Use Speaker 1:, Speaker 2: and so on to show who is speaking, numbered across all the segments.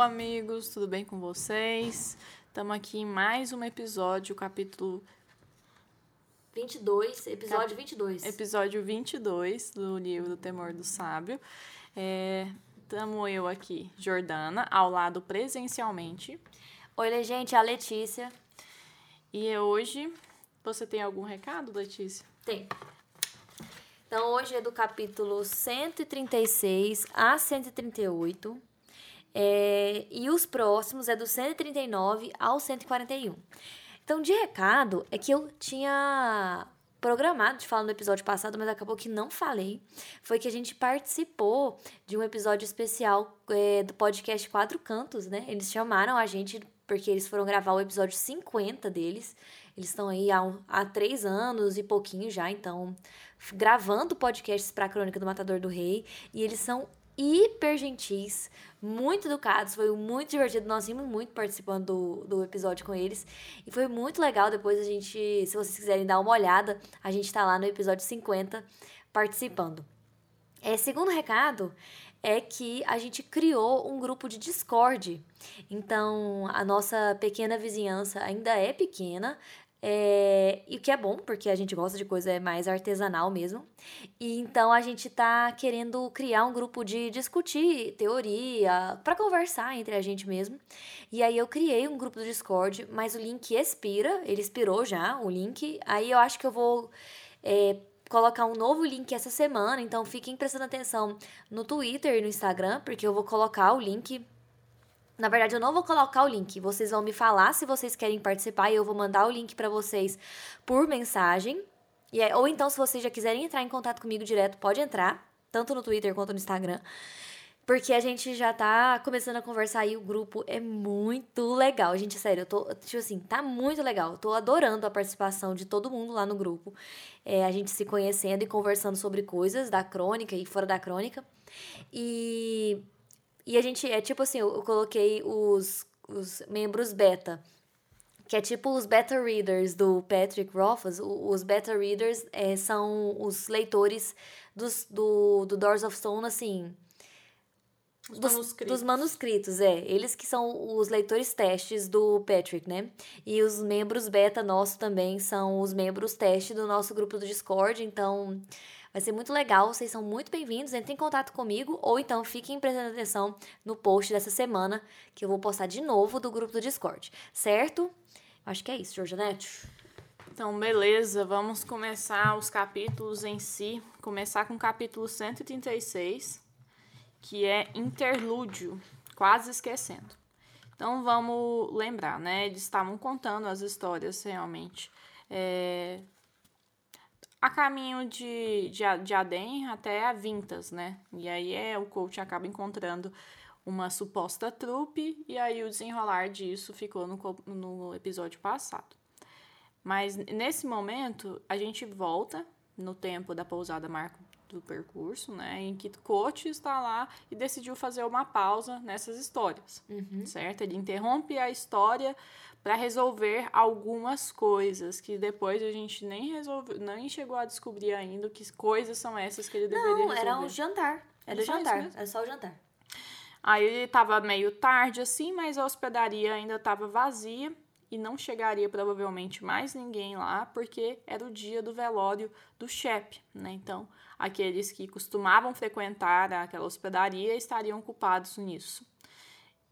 Speaker 1: Hello, amigos, tudo bem com vocês? Estamos aqui em mais um episódio, capítulo
Speaker 2: 22, episódio Cap... 22.
Speaker 1: Episódio 22 do livro Temor do Sábio. Estamos é, eu aqui, Jordana, ao lado presencialmente.
Speaker 2: Oi, gente, a Letícia.
Speaker 1: E hoje, você tem algum recado, Letícia?
Speaker 2: Tem. Então, hoje é do capítulo 136 a 138. É, e os próximos é do 139 ao 141. Então, de recado, é que eu tinha programado de falar no episódio passado, mas acabou que não falei. Foi que a gente participou de um episódio especial é, do podcast Quatro Cantos, né? Eles chamaram a gente porque eles foram gravar o episódio 50 deles. Eles estão aí há, há três anos e pouquinho já, então, gravando podcasts para a Crônica do Matador do Rei. E eles são hiper gentis, muito educados, foi muito divertido. Nós vimos muito participando do, do episódio com eles. E foi muito legal. Depois a gente, se vocês quiserem dar uma olhada, a gente tá lá no episódio 50 participando. É, segundo recado é que a gente criou um grupo de Discord. Então, a nossa pequena vizinhança ainda é pequena, é, e o que é bom, porque a gente gosta de coisa mais artesanal mesmo. E então a gente tá querendo criar um grupo de discutir teoria, para conversar entre a gente mesmo. E aí eu criei um grupo do Discord, mas o link expira, ele expirou já, o link. Aí eu acho que eu vou é, colocar um novo link essa semana, então fiquem prestando atenção no Twitter e no Instagram, porque eu vou colocar o link na verdade, eu não vou colocar o link. Vocês vão me falar se vocês querem participar e eu vou mandar o link para vocês por mensagem. E é, ou então, se vocês já quiserem entrar em contato comigo direto, pode entrar, tanto no Twitter quanto no Instagram. Porque a gente já tá começando a conversar e o grupo é muito legal. Gente, sério, eu tô, tipo assim, tá muito legal. Eu tô adorando a participação de todo mundo lá no grupo. É, a gente se conhecendo e conversando sobre coisas da crônica e fora da crônica. E e a gente, é tipo assim, eu, eu coloquei os, os membros beta, que é tipo os beta readers do Patrick Rothfuss. Os beta readers é, são os leitores dos, do, do Doors of Stone, assim.
Speaker 1: Os
Speaker 2: dos,
Speaker 1: manuscritos.
Speaker 2: dos manuscritos, é. Eles que são os leitores testes do Patrick, né? E os membros beta nosso também são os membros teste do nosso grupo do Discord. Então, Vai ser muito legal, vocês são muito bem-vindos. Entrem em contato comigo ou então fiquem prestando atenção no post dessa semana que eu vou postar de novo do grupo do Discord, certo? Acho que é isso, Georgianete.
Speaker 1: Então, beleza, vamos começar os capítulos em si. Começar com o capítulo 136, que é Interlúdio, quase esquecendo. Então, vamos lembrar, né? Eles estavam contando as histórias realmente. É, a caminho de, de, de Adem até a Vintas, né? E aí é, o coach acaba encontrando uma suposta trupe, e aí o desenrolar disso ficou no, no episódio passado. Mas nesse momento, a gente volta no tempo da pousada Marco do percurso, né, em que Coach está lá e decidiu fazer uma pausa nessas histórias,
Speaker 2: uhum.
Speaker 1: certo? Ele interrompe a história para resolver algumas coisas que depois a gente nem resolveu, nem chegou a descobrir ainda que coisas são essas que ele deveria
Speaker 2: Não,
Speaker 1: resolver.
Speaker 2: era um jantar. Era só jantar, era só o jantar.
Speaker 1: Aí ele estava meio tarde assim, mas a hospedaria ainda estava vazia e não chegaria provavelmente mais ninguém lá, porque era o dia do velório do chefe, né? Então, aqueles que costumavam frequentar aquela hospedaria estariam culpados nisso.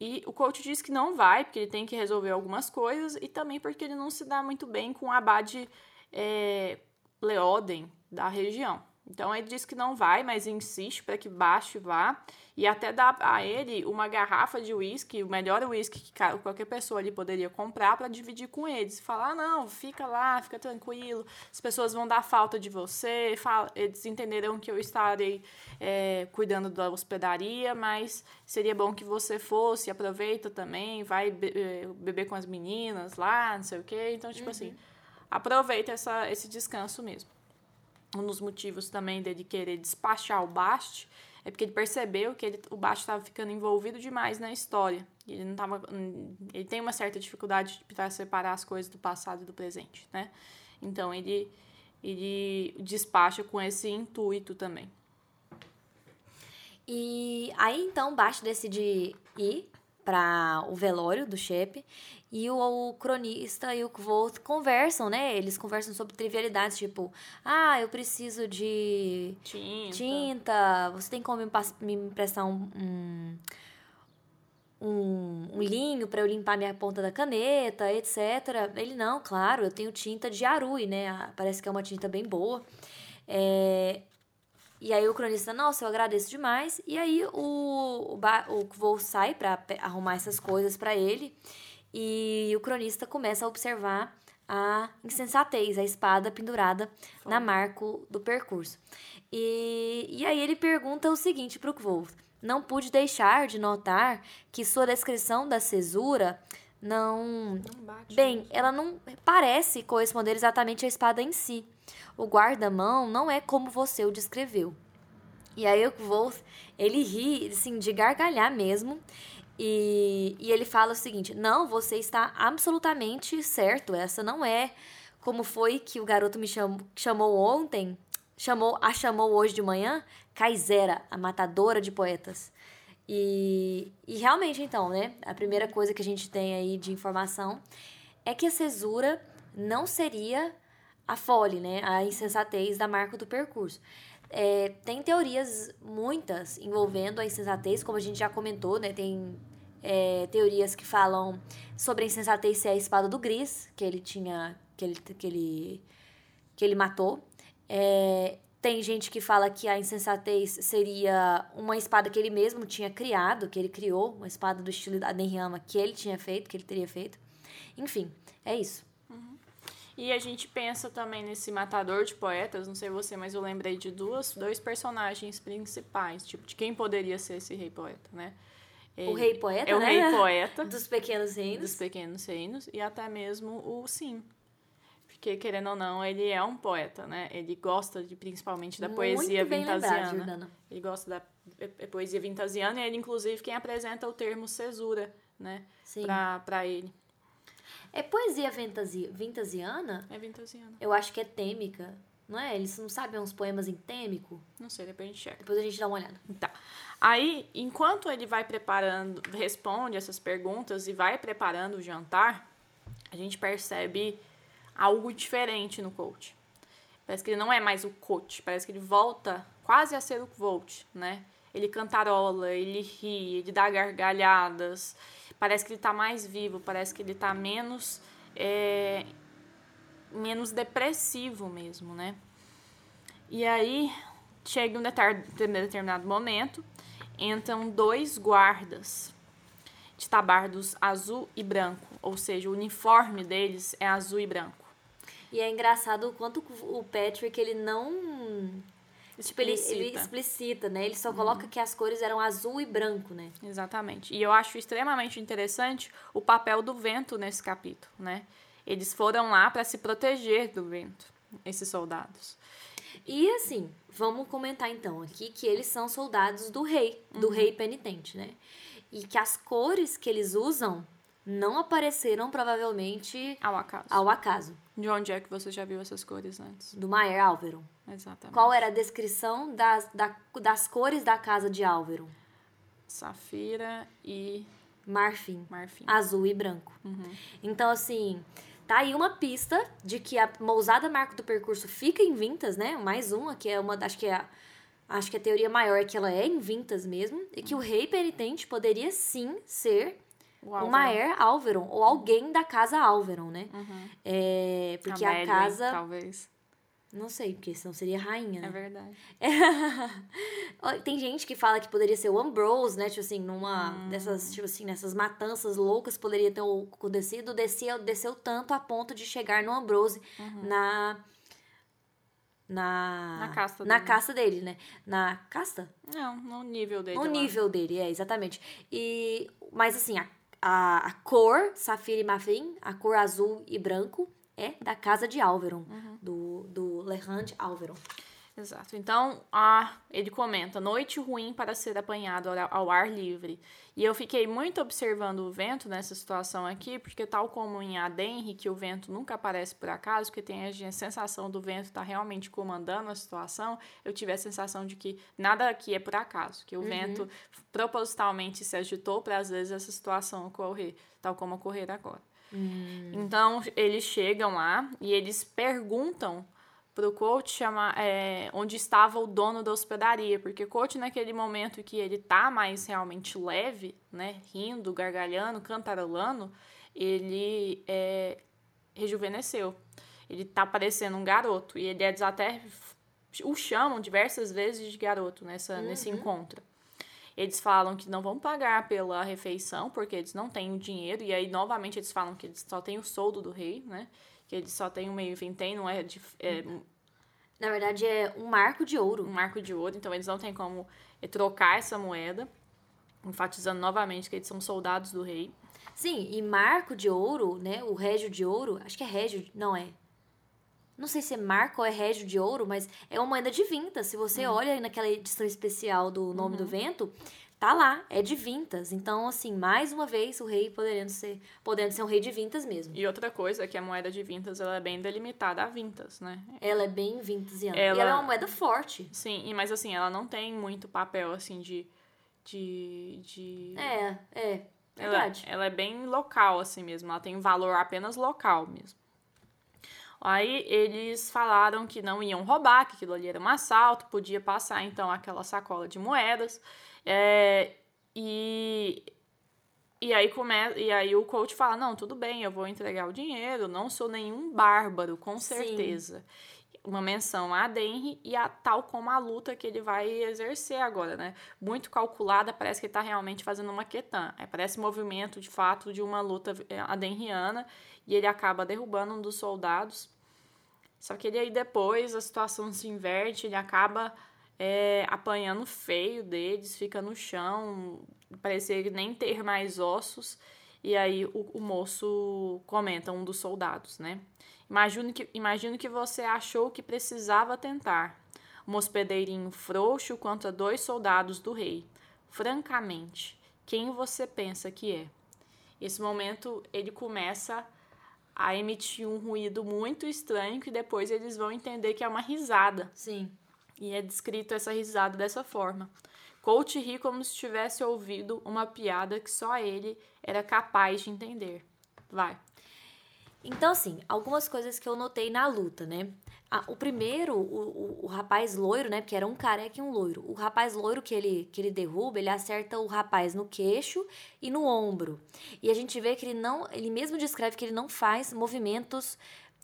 Speaker 1: E o coach diz que não vai, porque ele tem que resolver algumas coisas, e também porque ele não se dá muito bem com o abade é, Leoden da região. Então ele diz que não vai, mas insiste para que Baste vá e até dá a ele uma garrafa de uísque, o melhor uísque que qualquer pessoa ali poderia comprar para dividir com eles. Falar, ah, não, fica lá, fica tranquilo, as pessoas vão dar falta de você, fala, eles entenderão que eu estarei é, cuidando da hospedaria, mas seria bom que você fosse, aproveita também, vai be é, beber com as meninas lá, não sei o quê. Então, tipo assim, uhum. assim, aproveita essa, esse descanso mesmo um dos motivos também dele querer despachar o Bast é porque ele percebeu que ele, o Bast estava ficando envolvido demais na história. Ele não tava, ele tem uma certa dificuldade para separar as coisas do passado e do presente, né? Então ele ele despacha com esse intuito também.
Speaker 2: E aí então Bast decide ir para o velório do Shep e o, o, cronista e o Kvolt conversam, né? Eles conversam sobre trivialidades, tipo, ah, eu preciso de
Speaker 1: tinta,
Speaker 2: tinta você tem como me, emprestar um, um, um, um linho para eu limpar minha ponta da caneta, etc. Ele, não, claro, eu tenho tinta de Arui, né? Parece que é uma tinta bem boa. É, e aí o cronista, nossa, eu agradeço demais. E aí o, o, o voo sai para arrumar essas coisas para ele. E o cronista começa a observar a insensatez, a espada pendurada Foi. na marco do percurso. E, e aí ele pergunta o seguinte para o. Não pude deixar de notar que sua descrição da cesura não... não bate, bem, ela não parece corresponder exatamente à espada em si o guarda-mão não é como você o descreveu. E aí o Wolf, ele ri, assim, de gargalhar mesmo. E, e ele fala o seguinte: Não, você está absolutamente certo. Essa não é como foi que o garoto me chamou, chamou ontem, chamou, a chamou hoje de manhã, Kaisera, a matadora de poetas. E, e realmente, então, né? A primeira coisa que a gente tem aí de informação é que a cesura não seria a fole, né? A insensatez da marca do percurso. É, tem teorias muitas envolvendo a insensatez, como a gente já comentou, né? Tem é, teorias que falam sobre a insensatez ser a espada do Gris, que ele tinha. que ele, que ele, que ele matou. É, tem gente que fala que a insensatez seria uma espada que ele mesmo tinha criado, que ele criou, uma espada do estilo da Nenryama que ele tinha feito, que ele teria feito. Enfim, é isso.
Speaker 1: E a gente pensa também nesse matador de poetas, não sei você, mas eu lembrei de duas, dois personagens principais, tipo, de quem poderia ser esse rei poeta, né?
Speaker 2: Ele, o rei poeta,
Speaker 1: é o
Speaker 2: né?
Speaker 1: rei poeta
Speaker 2: dos pequenos reinos.
Speaker 1: Dos pequenos reinos e até mesmo o Sim. Porque querendo ou não, ele é um poeta, né? Ele gosta de principalmente da
Speaker 2: Muito
Speaker 1: poesia vintasiana.
Speaker 2: Lembrado,
Speaker 1: ele gosta da é, é poesia vintasiana e ele inclusive quem apresenta o termo cesura, né? Pra ele.
Speaker 2: É poesia vintasi, vintasiana?
Speaker 1: É vintasiana.
Speaker 2: Eu acho que é têmica. Não é? Eles não sabem uns poemas em têmico?
Speaker 1: Não sei, depois a gente checa.
Speaker 2: Depois a gente dá uma olhada.
Speaker 1: Tá. Aí, enquanto ele vai preparando, responde essas perguntas e vai preparando o jantar, a gente percebe algo diferente no coach. Parece que ele não é mais o coach, parece que ele volta quase a ser o coach, né? Ele cantarola, ele ri, ele dá gargalhadas, parece que ele está mais vivo, parece que ele está menos é, menos depressivo mesmo, né? E aí chega um determinado momento, entram dois guardas de tabardos azul e branco, ou seja, o uniforme deles é azul e branco.
Speaker 2: E é engraçado o quanto o Patrick ele não Tipo, ele, ele explicita, né? Ele só coloca uhum. que as cores eram azul e branco, né?
Speaker 1: Exatamente. E eu acho extremamente interessante o papel do vento nesse capítulo, né? Eles foram lá para se proteger do vento, esses soldados.
Speaker 2: E assim, vamos comentar então aqui que eles são soldados do rei, do uhum. rei penitente, né? E que as cores que eles usam não apareceram provavelmente
Speaker 1: ao acaso.
Speaker 2: Ao acaso.
Speaker 1: De onde é que você já viu essas cores antes?
Speaker 2: Do Maier Álvaro.
Speaker 1: Exatamente.
Speaker 2: Qual era a descrição das, da, das cores da casa de Álvaro?
Speaker 1: Safira e
Speaker 2: marfim.
Speaker 1: Marfim.
Speaker 2: Azul e branco.
Speaker 1: Uhum.
Speaker 2: Então, assim, tá aí uma pista de que a mousada marco do percurso fica em Vintas, né? Mais uma, que é uma, acho que é a, acho que a teoria maior é que ela é em Vintas mesmo, e que o rei penitente poderia sim ser o, Maer Alveron, ou alguém da casa Alveron, né?
Speaker 1: Uhum.
Speaker 2: É, porque a, a casa.
Speaker 1: Talvez.
Speaker 2: Não sei, porque senão seria rainha, né?
Speaker 1: É verdade.
Speaker 2: Tem gente que fala que poderia ser o Ambrose, né? Tipo assim, numa hum. dessas, tipo assim, nessas matanças loucas poderia ter acontecido. Desceu, desceu tanto a ponto de chegar no Ambrose
Speaker 1: uhum.
Speaker 2: na. Na,
Speaker 1: na casta
Speaker 2: na
Speaker 1: dele.
Speaker 2: casta dele, né? Na casta?
Speaker 1: Não, no nível dele.
Speaker 2: No
Speaker 1: lá.
Speaker 2: nível dele, é, exatamente. E, mas assim, a a, a cor, safira e marfim, a cor azul e branco, é da casa de Alveron,
Speaker 1: uhum.
Speaker 2: do, do Lehand Alveron.
Speaker 1: Exato. Então, ah, ele comenta: noite ruim para ser apanhado ao ar livre. E eu fiquei muito observando o vento nessa situação aqui, porque, tal como em Adenri, que o vento nunca aparece por acaso, que tem a sensação do vento estar tá realmente comandando a situação, eu tive a sensação de que nada aqui é por acaso, que o uhum. vento propositalmente se agitou para às vezes essa situação ocorrer, tal como ocorrer agora. Uhum. Então, eles chegam lá e eles perguntam pro coach chamar é, onde estava o dono da hospedaria, porque o coach naquele momento que ele tá mais realmente leve, né, rindo, gargalhando, cantarolando, ele é, rejuvenesceu. Ele tá parecendo um garoto e eles até o chamam diversas vezes de garoto nessa uhum. nesse encontro. Eles falam que não vão pagar pela refeição porque eles não têm o dinheiro e aí novamente eles falam que eles só têm o soldo do rei, né? Que ele só tem um meio vintém, não é, de, é
Speaker 2: Na verdade, é um marco de ouro.
Speaker 1: Um marco de ouro, então eles não têm como é, trocar essa moeda, enfatizando novamente que eles são soldados do rei.
Speaker 2: Sim, e marco de ouro, né, o régio de ouro, acho que é régio, não é? Não sei se é marco ou é régio de ouro, mas é uma moeda de vinta. Se você uhum. olha naquela edição especial do Nome uhum. do Vento, tá lá, é de vintas. Então, assim, mais uma vez, o rei podendo ser, podendo ser um rei de vintas mesmo.
Speaker 1: E outra coisa é que a moeda de vintas, ela é bem delimitada a vintas, né?
Speaker 2: Ela é bem vintas Ela... E ela é uma moeda forte.
Speaker 1: Sim, mas assim, ela não tem muito papel, assim, de... de, de...
Speaker 2: É, é, verdade.
Speaker 1: Ela, ela é bem local, assim mesmo. Ela tem um valor apenas local mesmo. Aí eles falaram que não iam roubar, que aquilo ali era um assalto, podia passar então aquela sacola de moedas. É, e, e, aí come, e aí o coach fala: Não, tudo bem, eu vou entregar o dinheiro, não sou nenhum bárbaro, com certeza. Sim. Uma menção a Denry e a tal como a luta que ele vai exercer agora, né? Muito calculada, parece que ele tá realmente fazendo uma quetan. É, parece movimento de fato de uma luta é, adenriana e ele acaba derrubando um dos soldados. Só que ele aí depois a situação se inverte, ele acaba é, apanhando feio deles, fica no chão, parecia nem ter mais ossos. E aí o, o moço comenta, um dos soldados, né? Imagino que, imagino que você achou que precisava tentar. Um hospedeirinho frouxo contra dois soldados do rei. Francamente, quem você pensa que é? Esse momento ele começa a emitir um ruído muito estranho que depois eles vão entender que é uma risada.
Speaker 2: Sim.
Speaker 1: E é descrito essa risada dessa forma. Coach ri como se tivesse ouvido uma piada que só ele era capaz de entender. Vai.
Speaker 2: Então, assim, algumas coisas que eu notei na luta, né? Ah, o primeiro, o, o, o, rapaz loiro, né? Porque era um careca e um loiro. O rapaz loiro que ele, que ele derruba, ele acerta o rapaz no queixo e no ombro. E a gente vê que ele não. Ele mesmo descreve que ele não faz movimentos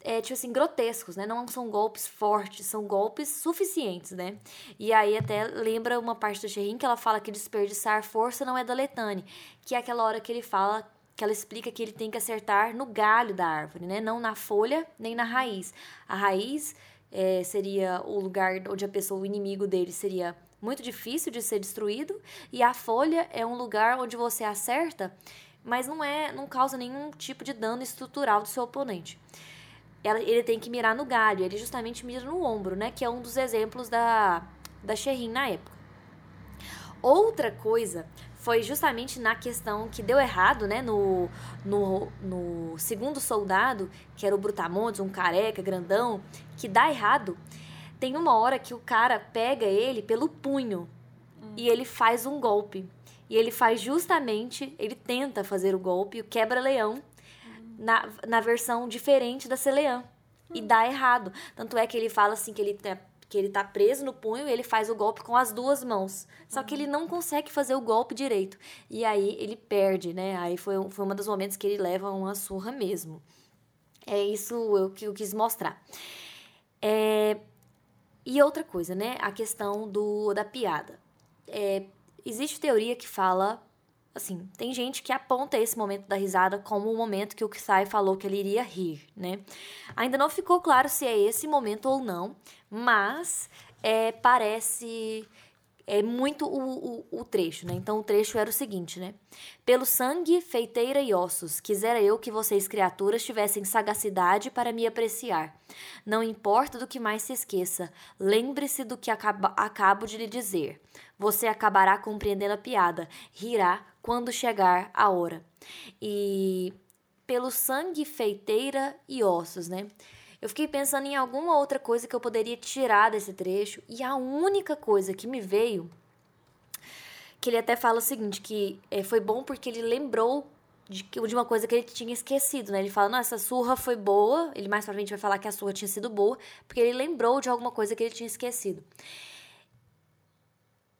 Speaker 2: é, tipo assim, grotescos, né? Não são golpes fortes, são golpes suficientes, né? E aí até lembra uma parte da Sherrin que ela fala que desperdiçar força não é da Letane, que é aquela hora que ele fala que ela explica que ele tem que acertar no galho da árvore, né? Não na folha nem na raiz. A raiz é, seria o lugar onde a pessoa, o inimigo dele, seria muito difícil de ser destruído, e a folha é um lugar onde você acerta, mas não é, não causa nenhum tipo de dano estrutural do seu oponente ela, ele tem que mirar no galho, ele justamente mira no ombro, né? Que é um dos exemplos da, da Sherrin na época. Outra coisa foi justamente na questão que deu errado, né? No, no, no segundo soldado, que era o Brutamontes, um careca grandão, que dá errado. Tem uma hora que o cara pega ele pelo punho hum. e ele faz um golpe. E ele faz justamente, ele tenta fazer o golpe, o quebra-leão, na, na versão diferente da Celean. E dá errado. Tanto é que ele fala assim que ele que ele tá preso no punho e ele faz o golpe com as duas mãos. Só que ele não consegue fazer o golpe direito. E aí ele perde, né? Aí foi, foi um dos momentos que ele leva uma surra mesmo. É isso que eu quis mostrar. É, e outra coisa, né? A questão do, da piada. É, existe teoria que fala assim, tem gente que aponta esse momento da risada como o momento que o Kisai falou que ele iria rir, né? Ainda não ficou claro se é esse momento ou não, mas é, parece é muito o, o, o, trecho, né? Então o trecho era o seguinte, né? Pelo sangue, feiteira e ossos, quisera eu que vocês, criaturas, tivessem sagacidade para me apreciar. Não importa do que mais se esqueça, lembre-se do que acaba, acabo de lhe dizer. Você acabará compreendendo a piada, rirá quando chegar a hora. E pelo sangue, feiteira e ossos, né? Eu fiquei pensando em alguma outra coisa que eu poderia tirar desse trecho e a única coisa que me veio que ele até fala o seguinte que é, foi bom porque ele lembrou de, de uma coisa que ele tinha esquecido, né? Ele fala, não, essa surra foi boa. Ele mais pra frente vai falar que a surra tinha sido boa, porque ele lembrou de alguma coisa que ele tinha esquecido.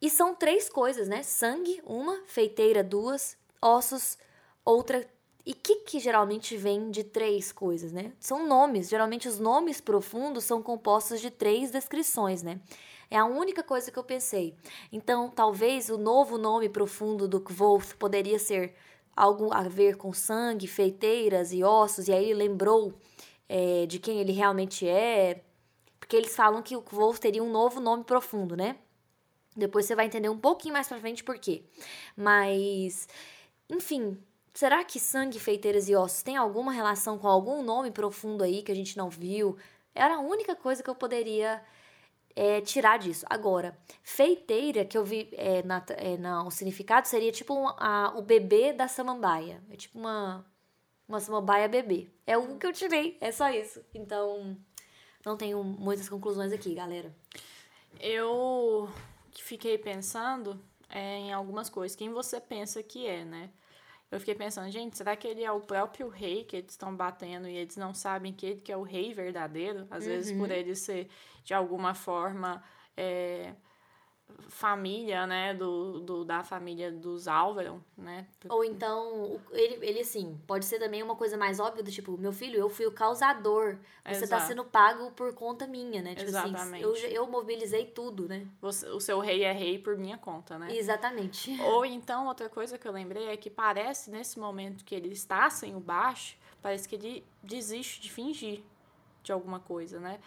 Speaker 2: E são três coisas, né? Sangue, uma, feiteira, duas, ossos, outra, e o que, que geralmente vem de três coisas, né? São nomes. Geralmente os nomes profundos são compostos de três descrições, né? É a única coisa que eu pensei. Então, talvez o novo nome profundo do Kvoth poderia ser algo a ver com sangue, feiteiras e ossos, e aí ele lembrou é, de quem ele realmente é. Porque eles falam que o Kvoth teria um novo nome profundo, né? Depois você vai entender um pouquinho mais pra frente por quê. Mas, enfim, Será que sangue, feiteiras e ossos tem alguma relação com algum nome profundo aí que a gente não viu? Era a única coisa que eu poderia é, tirar disso. Agora, feiteira, que eu vi é, na, é, na, o significado, seria tipo um, a, o bebê da samambaia. É tipo uma, uma samambaia bebê. É o que eu tirei, é só isso. Então, não tenho muitas conclusões aqui, galera.
Speaker 1: Eu fiquei pensando é, em algumas coisas. Quem você pensa que é, né? Eu fiquei pensando, gente, será que ele é o próprio rei que eles estão batendo e eles não sabem que ele que é o rei verdadeiro? Às uhum. vezes, por uhum. ele ser, de alguma forma, é, família, né, do, do, da família dos Álvaro, né?
Speaker 2: Ou então, ele, ele assim, pode ser também uma coisa mais óbvia do tipo, meu filho, eu fui o causador, você tá Exato. tá sendo pago por conta minha, né? Tipo assim, Exatamente. assim, eu, eu mobilizei tudo, né?
Speaker 1: Você, o seu rei é rei por minha conta, né?
Speaker 2: Exatamente.
Speaker 1: Ou então, outra coisa que eu lembrei é que parece, nesse momento que ele está sem o baixo, parece que ele desiste de fingir de alguma coisa, né?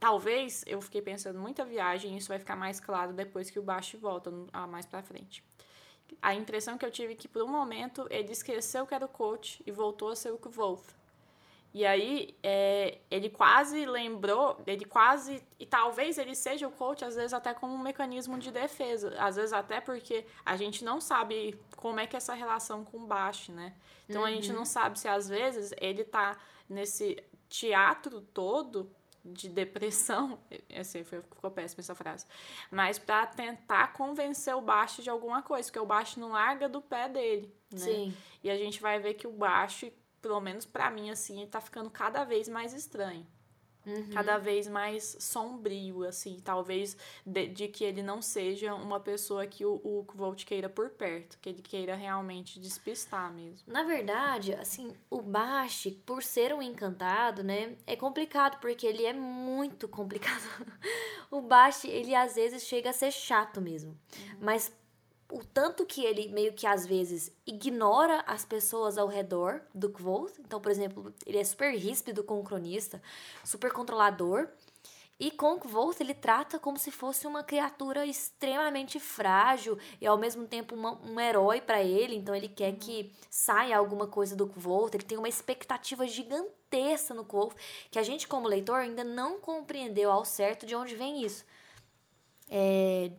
Speaker 1: Talvez eu fiquei pensando muita viagem, isso vai ficar mais claro depois que o baixo volta a mais para frente. A impressão que eu tive é que por um momento ele esqueceu que era o coach e voltou a ser o Wolf. E aí é, ele quase lembrou, ele quase e talvez ele seja o coach às vezes até como um mecanismo de defesa, às vezes até porque a gente não sabe como é que é essa relação com o baixo, né? Então uhum. a gente não uhum. sabe se às vezes ele tá nesse teatro todo de depressão, assim, ficou péssima essa frase, mas para tentar convencer o baixo de alguma coisa, porque o baixo não larga do pé dele, né? Sim. E a gente vai ver que o baixo, pelo menos para mim, assim, tá ficando cada vez mais estranho. Uhum. Cada vez mais sombrio, assim, talvez de, de, que ele não seja uma pessoa que o, o Volt queira por perto, que ele queira realmente despistar mesmo.
Speaker 2: Na verdade, assim, o Bashi, por ser um encantado, né, é complicado, porque ele é muito complicado. o Bashi, ele às vezes chega a ser chato mesmo. Uhum. Mas o tanto que ele meio que às vezes ignora as pessoas ao redor do Kvolt. Então, por exemplo, ele é super ríspido com o cronista, super controlador. E com o Kvolt ele trata como se fosse uma criatura extremamente frágil e ao mesmo tempo uma, um herói para ele. Então ele quer que saia alguma coisa do Kvolt. Ele tem uma expectativa gigantesca no Kvolt que a gente como leitor ainda não compreendeu ao certo de onde vem isso. É,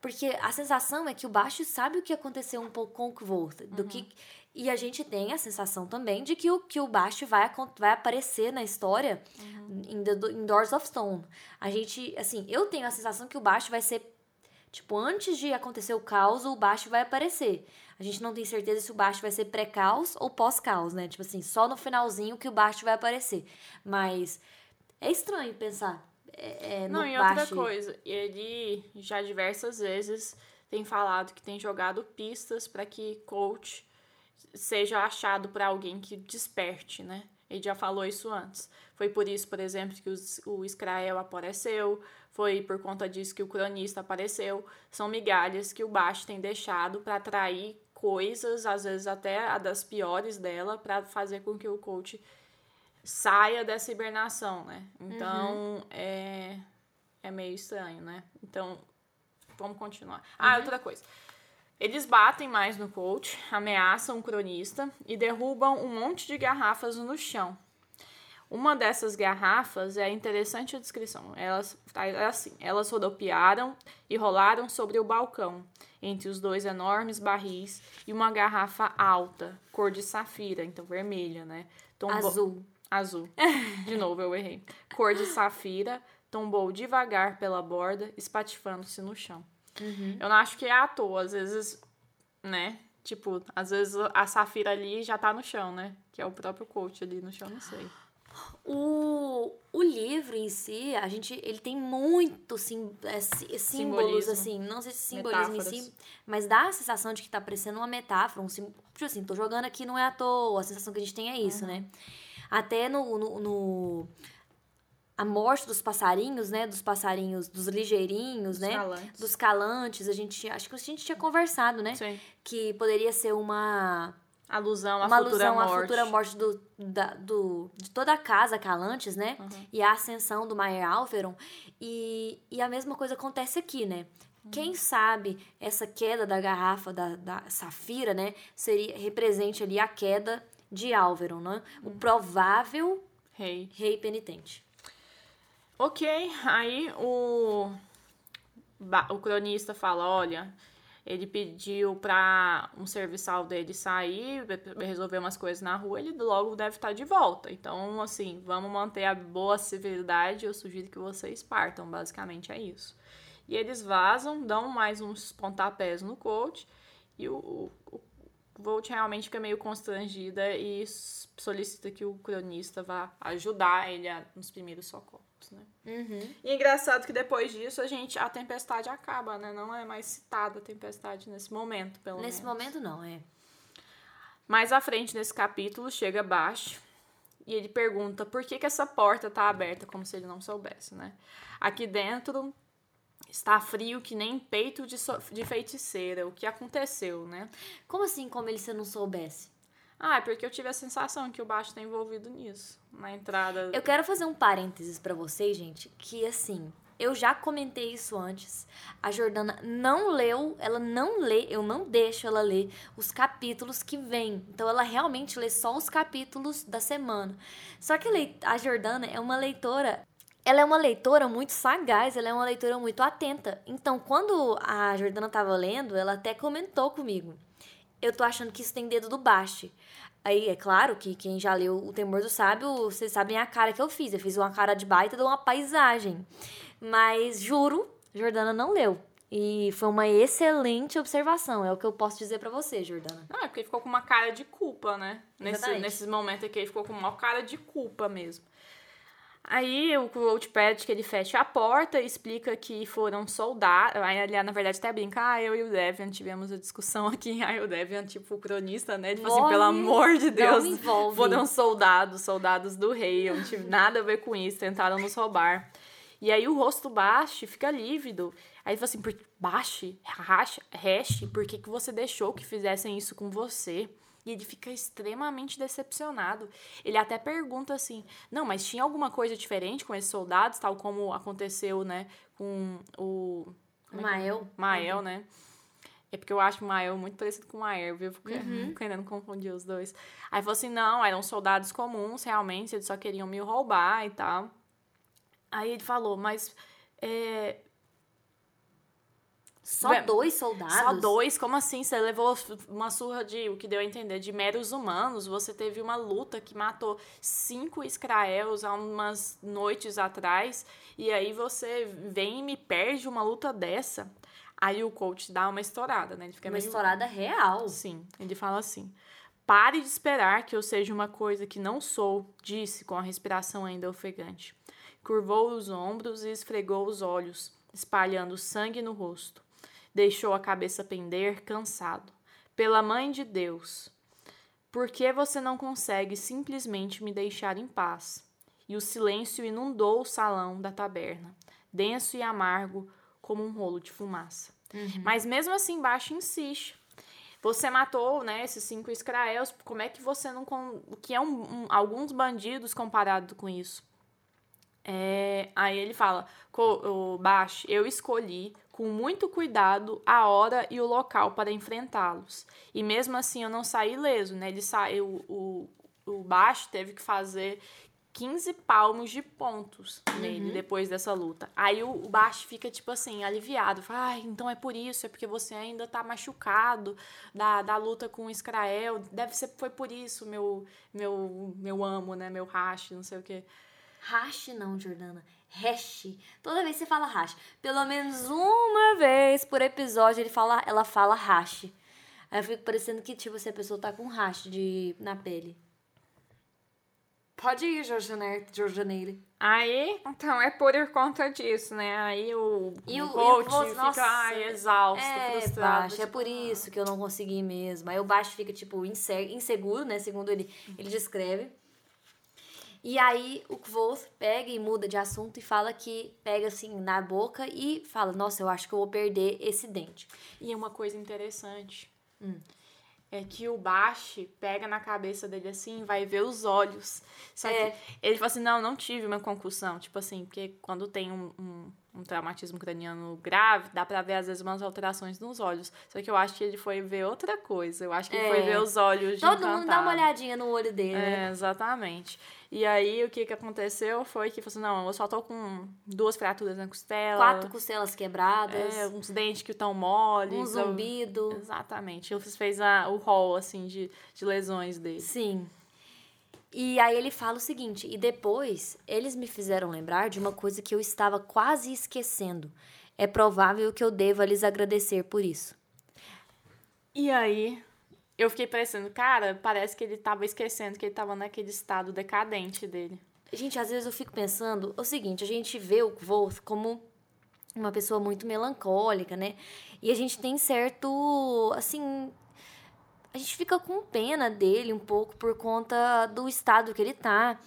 Speaker 2: porque a sensação é que o baixo sabe o que aconteceu um pouco com o Kvolt, do uhum. que e a gente tem a sensação também de que o, que o baixo vai, vai aparecer na história uhum. em, The, em Doors of Stone. A gente, assim, eu tenho a sensação que o baixo vai ser Tipo, antes de acontecer o caos, o baixo vai aparecer. A gente não tem certeza se o baixo vai ser pré-caos ou pós-caos, né? Tipo assim, só no finalzinho que o baixo vai aparecer. Mas é estranho pensar é, é,
Speaker 1: Não, e outra coisa, ele já diversas vezes tem falado que tem jogado pistas para que coach seja achado por alguém que desperte, né? Ele já falou isso antes. Foi por isso, por exemplo, que os, o Israel apareceu, foi por conta disso que o cronista apareceu. São migalhas que o Baixo tem deixado para atrair coisas, às vezes até a das piores dela, para fazer com que o coach saia dessa hibernação, né? Então, uhum. é, é meio estranho, né? Então, vamos continuar. Ah, outra coisa. Eles batem mais no coach, ameaçam o cronista e derrubam um monte de garrafas no chão. Uma dessas garrafas é interessante a descrição. Elas, é assim, elas rodopiaram e rolaram sobre o balcão, entre os dois enormes barris e uma garrafa alta, cor de safira, então vermelha, né? Tombou...
Speaker 2: Azul.
Speaker 1: Azul. De novo, eu errei. Cor de safira, tombou devagar pela borda, espatifando-se no chão.
Speaker 2: Uhum.
Speaker 1: Eu não acho que é à toa, às vezes, né? Tipo, às vezes a Safira ali já tá no chão, né? Que é o próprio coach ali no chão, não sei.
Speaker 2: O, o livro em si, a gente, ele tem muito sim, é, sí- símbolos,
Speaker 1: Simbolismo.
Speaker 2: assim, não sei se simbolismo em si,
Speaker 1: Metáforas.
Speaker 2: mas dá a sensação de que tá parecendo uma metáfora, um sim, tipo assim, tô jogando aqui não é à toa, a sensação que a gente tem é isso, né? Até no, no, no- a morte dos passarinhos, né, dos passarinhos, dos ligeirinhos, né,
Speaker 1: calantes.
Speaker 2: dos calantes, a gente, acho que a gente tinha conversado, né,
Speaker 1: Sim.
Speaker 2: que poderia ser uma
Speaker 1: Alusão à
Speaker 2: uma
Speaker 1: futura
Speaker 2: alusão
Speaker 1: morte.
Speaker 2: à futura morte do, da, do, de toda a casa Calantes, né?
Speaker 1: Uhum.
Speaker 2: E a ascensão do Maier Alveron. E, e a mesma coisa acontece aqui, né?
Speaker 1: Uhum.
Speaker 2: Quem sabe essa queda da garrafa da, da Safira, né? Seria, represente ali a queda de Alveron, né? O
Speaker 1: Uhum.
Speaker 2: provável
Speaker 1: Rei.
Speaker 2: rei penitente.
Speaker 1: Ok, aí o, o cronista fala, olha, ele pediu pra um serviçal dele sair, re- resolver umas coisas na rua, ele logo deve estar de volta. Então, assim, vamos manter a boa civilidade, eu sugiro que vocês partam, basicamente é isso. E eles vazam, dão mais uns pontapés no coach, e o, o Volt realmente fica meio constrangida e solicita que o cronista vá ajudar ele a- nos primeiros socorros, né?
Speaker 2: Uhum.
Speaker 1: E é engraçado que depois disso a gente a tempestade acaba, né? Não é mais citada a tempestade nesse momento, pelo
Speaker 2: Nesse
Speaker 1: menos.
Speaker 2: momento, não, é.
Speaker 1: Mais à frente nesse capítulo chega baixo e ele pergunta por que, que essa porta tá aberta, como se ele não soubesse, né? Aqui dentro está frio que nem peito de, so- de feiticeira. O que aconteceu, né?
Speaker 2: Como assim, como ele se não soubesse?
Speaker 1: Ah, é porque eu tive a sensação que o baixo tá envolvido nisso. Na entrada.
Speaker 2: Eu quero fazer um parênteses pra vocês, gente, que assim, eu já comentei isso antes. A Jordana não leu, ela não lê, eu não deixo ela ler os capítulos que vêm. Então ela realmente lê só os capítulos da semana. Só que a Jordana é uma leitora ela é uma leitora muito sagaz, ela é uma leitora muito atenta. Então, quando a Jordana tava lendo, ela até comentou comigo. Eu tô achando que isso tem dedo do Basti. Aí, é claro que quem já leu O Temor do Sábio, vocês sabem a cara que eu fiz. Eu fiz uma cara de baita de uma paisagem. Mas, juro, Jordana não leu. E foi uma excelente observação. É o que eu posso dizer pra você, Jordana.
Speaker 1: Não, é porque ele ficou com uma cara de culpa, né? Nesse, nesses momentos aqui, ele ficou com uma cara de culpa mesmo. Aí o Coach que ele feche a porta, explica que foram soldados. Aí ele, na verdade, até brinca, ah, eu e o Devian tivemos a discussão aqui. Aí o Devian, tipo, o cronista, né? Ele falou assim, pelo amor de Deus, foram soldados, soldados do rei, eu não tive nada a ver com isso, tentaram nos roubar. E aí o rosto Baste fica lívido. Aí ele fala assim, Rash, Hash, por que, que você deixou que fizessem isso com você? E ele fica extremamente decepcionado. Ele até pergunta assim: não, mas tinha alguma coisa diferente com esses soldados, tal como aconteceu, né, com o. é é?
Speaker 2: Mael.
Speaker 1: Mael, né? É porque eu acho o Mael muito parecido com o Maer, viu? Fico querendo confundir os dois. Aí falou assim: não, eram soldados comuns, realmente, eles só queriam me roubar e tal. Aí ele falou, mas. é,
Speaker 2: Só
Speaker 1: Bem,
Speaker 2: dois soldados?
Speaker 1: só dois? Como assim? Você levou uma surra de, o que deu a entender, de meros humanos. Você teve uma luta que matou cinco Israels há umas noites atrás. E aí você vem e me perde uma luta dessa. Aí o coach dá uma estourada, né? Ele fica
Speaker 2: Uma
Speaker 1: meio...
Speaker 2: estourada real.
Speaker 1: Sim, ele fala assim. Pare de esperar que eu seja uma coisa que não sou, disse com a respiração ainda ofegante. Curvou os ombros e esfregou os olhos, espalhando sangue no rosto. Deixou a cabeça pender, cansado. Pela mãe de Deus, por que você não consegue simplesmente me deixar em paz? E o silêncio inundou o salão da taberna, denso e amargo como um rolo de fumaça. Mas mesmo assim, Baixo insiste. Você matou, né, esses cinco Israels, como é que você não... con- O que é um, um- alguns bandidos comparado com isso? É, aí ele fala, "Co- o Bash, eu escolhi com muito cuidado a hora e o local para enfrentá-los. E mesmo assim eu não saí ileso, né? Ele saiu, o, o baixo teve que fazer 15 palmos de pontos nele depois dessa luta. Aí o, o baixo fica, tipo assim, aliviado. Fala, ah, então é por isso, é porque você ainda tá machucado da, da luta com o Israel. Deve ser, foi por isso, meu, meu, meu amo, né? Meu rache, não sei o quê.
Speaker 2: Hash não, Jordana. Hash. Toda vez você fala hash. Pelo menos uma vez por episódio ele fala, ela fala hash. Aí eu fico parecendo que, tipo, se a pessoa tá com hash de, na pele. Pode ir, Jorjaneire.
Speaker 1: Aí, então, é por conta disso, né? Aí o,
Speaker 2: E o- e o
Speaker 1: coach
Speaker 2: coach,
Speaker 1: fica
Speaker 2: nossa,
Speaker 1: ai, exausto,
Speaker 2: É,
Speaker 1: frustrado.
Speaker 2: baixo, é
Speaker 1: tipo,
Speaker 2: por isso que eu não consegui mesmo. Aí o baixo fica, tipo, inse- inseguro, né? Segundo ele, ele descreve. E aí o Kvoth pega e muda de assunto e fala que pega assim na boca e fala: Nossa, eu acho que eu vou perder esse dente.
Speaker 1: E uma coisa interessante
Speaker 2: Hum.
Speaker 1: é que o Bashi pega na cabeça dele assim, vai ver os olhos. Só
Speaker 2: É.
Speaker 1: que ele fala assim: não, não tive uma concussão. Tipo assim, porque quando tem um, um, um traumatismo craniano grave, dá pra ver às vezes umas alterações nos olhos. Só que eu acho que ele foi ver outra coisa. Eu acho que ele
Speaker 2: É.
Speaker 1: foi ver os olhos de
Speaker 2: Todo mundo dá uma
Speaker 1: encantado.
Speaker 2: olhadinha no olho dele, né?
Speaker 1: É, exatamente. E aí, o que que aconteceu foi que, falou assim, não, eu só tô com duas fraturas na costela.
Speaker 2: Quatro costelas quebradas,
Speaker 1: É, uns dentes que estão moles.
Speaker 2: um
Speaker 1: eu-
Speaker 2: zumbido.
Speaker 1: Exatamente. Ele fez a, o rol, assim, de, de lesões dele.
Speaker 2: Sim. E aí ele fala o seguinte: e depois eles me fizeram lembrar de uma coisa que eu estava quase esquecendo. É provável que eu deva lhes agradecer por isso.
Speaker 1: E aí, eu fiquei pensando, cara, parece que ele tava esquecendo que ele tava naquele estado decadente dele.
Speaker 2: Gente, às vezes eu fico pensando o seguinte: a gente vê o Kvoth como uma pessoa muito melancólica, né? E a gente tem certo, assim, a gente fica com pena dele um pouco por conta do estado que ele tá.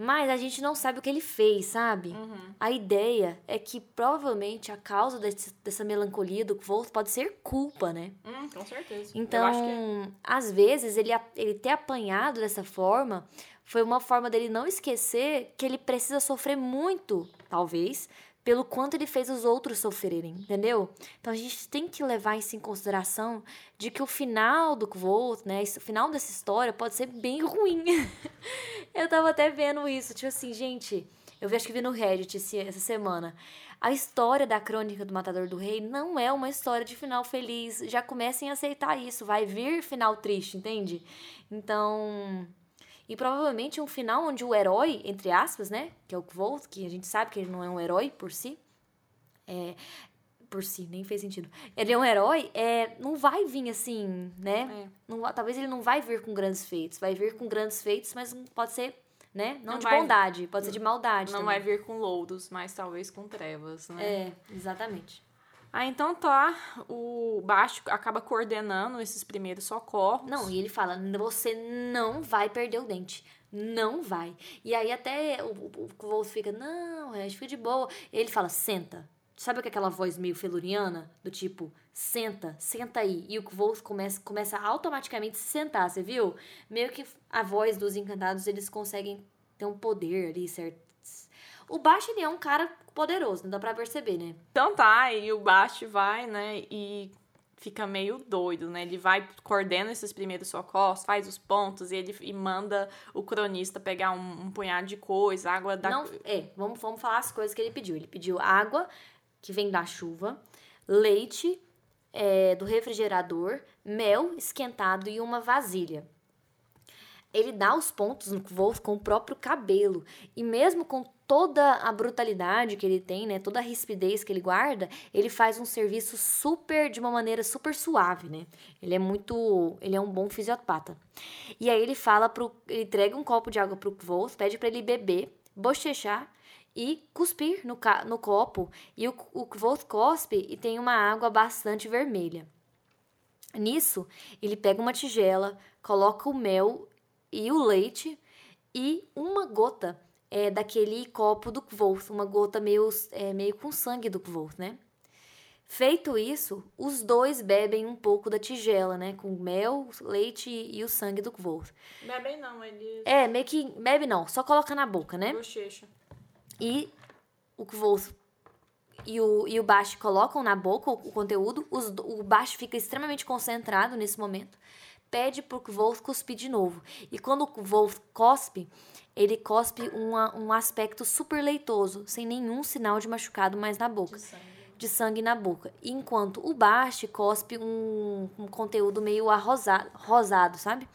Speaker 2: Mas a gente não sabe o que ele fez, sabe? A ideia é que provavelmente a causa desse- dessa melancolia do Kvoth pode ser culpa, né?
Speaker 1: Hum, com certeza.
Speaker 2: Então,
Speaker 1: Eu acho que
Speaker 2: às vezes, ele, ele ter apanhado dessa forma foi uma forma dele não esquecer que ele precisa sofrer muito, talvez, pelo quanto ele fez os outros sofrerem, entendeu? Então a gente tem que levar isso em consideração de que o final do Kvolt, né, o final dessa história pode ser bem ruim. eu tava até vendo isso, tipo assim, gente, eu acho que vi no Reddit essa semana. A história da Crônica do Matador do Rei não é uma história de final feliz. Já comecem a aceitar isso. Vai vir final triste, entende? Então. E provavelmente um final onde o herói, entre aspas, né? Que é o Kvolt, que a gente sabe que ele não é um herói por si. É, por si, nem fez sentido. Ele é um herói, é, não vai vir assim, né?
Speaker 1: É.
Speaker 2: Não talvez ele não vai vir com grandes feitos. Vai vir com grandes feitos, mas não pode ser, né? Não,
Speaker 1: Não
Speaker 2: de
Speaker 1: vai-
Speaker 2: bondade, pode ser de maldade
Speaker 1: não
Speaker 2: também.
Speaker 1: vai vir com louros, mas talvez com trevas, né?
Speaker 2: É, exatamente.
Speaker 1: Ah, então tá. O Baixo acaba coordenando esses primeiros socorros.
Speaker 2: Não, e ele fala: você não vai perder o dente. Não vai. E aí até o, o, o Wolf fica, não, Regis, fica de boa. Ele fala, senta. Sabe com aquela voz meio feluriana? Do tipo, senta, senta aí. E o Wolf começa, começa automaticamente se sentar, você viu? Meio que a voz dos encantados, eles conseguem ter um poder ali, certo? O Baixo, ele é um cara poderoso, não dá pra perceber, né?
Speaker 1: Então tá, e o Bast vai, né, e fica meio doido, né? Ele vai, coordena esses primeiros socorros, faz os pontos e ele e manda o cronista pegar um, um punhado de coisa, água da...
Speaker 2: Não, é, vamos, vamos falar as coisas que ele pediu. Ele pediu água, que vem da chuva, leite é, do refrigerador, mel esquentado e uma vasilha. Ele dá os pontos no Wolf com o próprio cabelo. E mesmo com toda a brutalidade que ele tem, né? Toda a rispidez que ele guarda, ele faz um serviço super, de uma maneira super suave, né? Ele é muito. Ele é um bom fisiopata. E aí ele fala pro. Ele entrega um copo de água pro Wolf, pede para ele beber, bochechar e cuspir no, no copo. E o, o Wolf cospe e tem uma água bastante vermelha. Nisso, ele pega uma tigela, coloca o mel e o leite e uma gota é, daquele copo do Kvoth, uma gota meio, é, meio com sangue do Kvoth, né? Feito isso, os dois bebem um pouco da tigela, né? Com mel, leite e o sangue do Kvoth.
Speaker 1: Bebem não, ele
Speaker 2: É, meio que bebe não, só coloca na boca, né?
Speaker 1: bochecha.
Speaker 2: E o Kvoth, e o, e o Bash colocam na boca o, o conteúdo, os, o Bash fica extremamente concentrado nesse momento, pede pro Wolf cuspir de novo. E quando o Wolf cospe, ele cospe uma, um aspecto super leitoso, sem nenhum sinal de machucado mais na boca.
Speaker 1: De sangue.
Speaker 2: De sangue na boca. Enquanto o Bast cospe um, um conteúdo meio arrosado, rosado, sabe?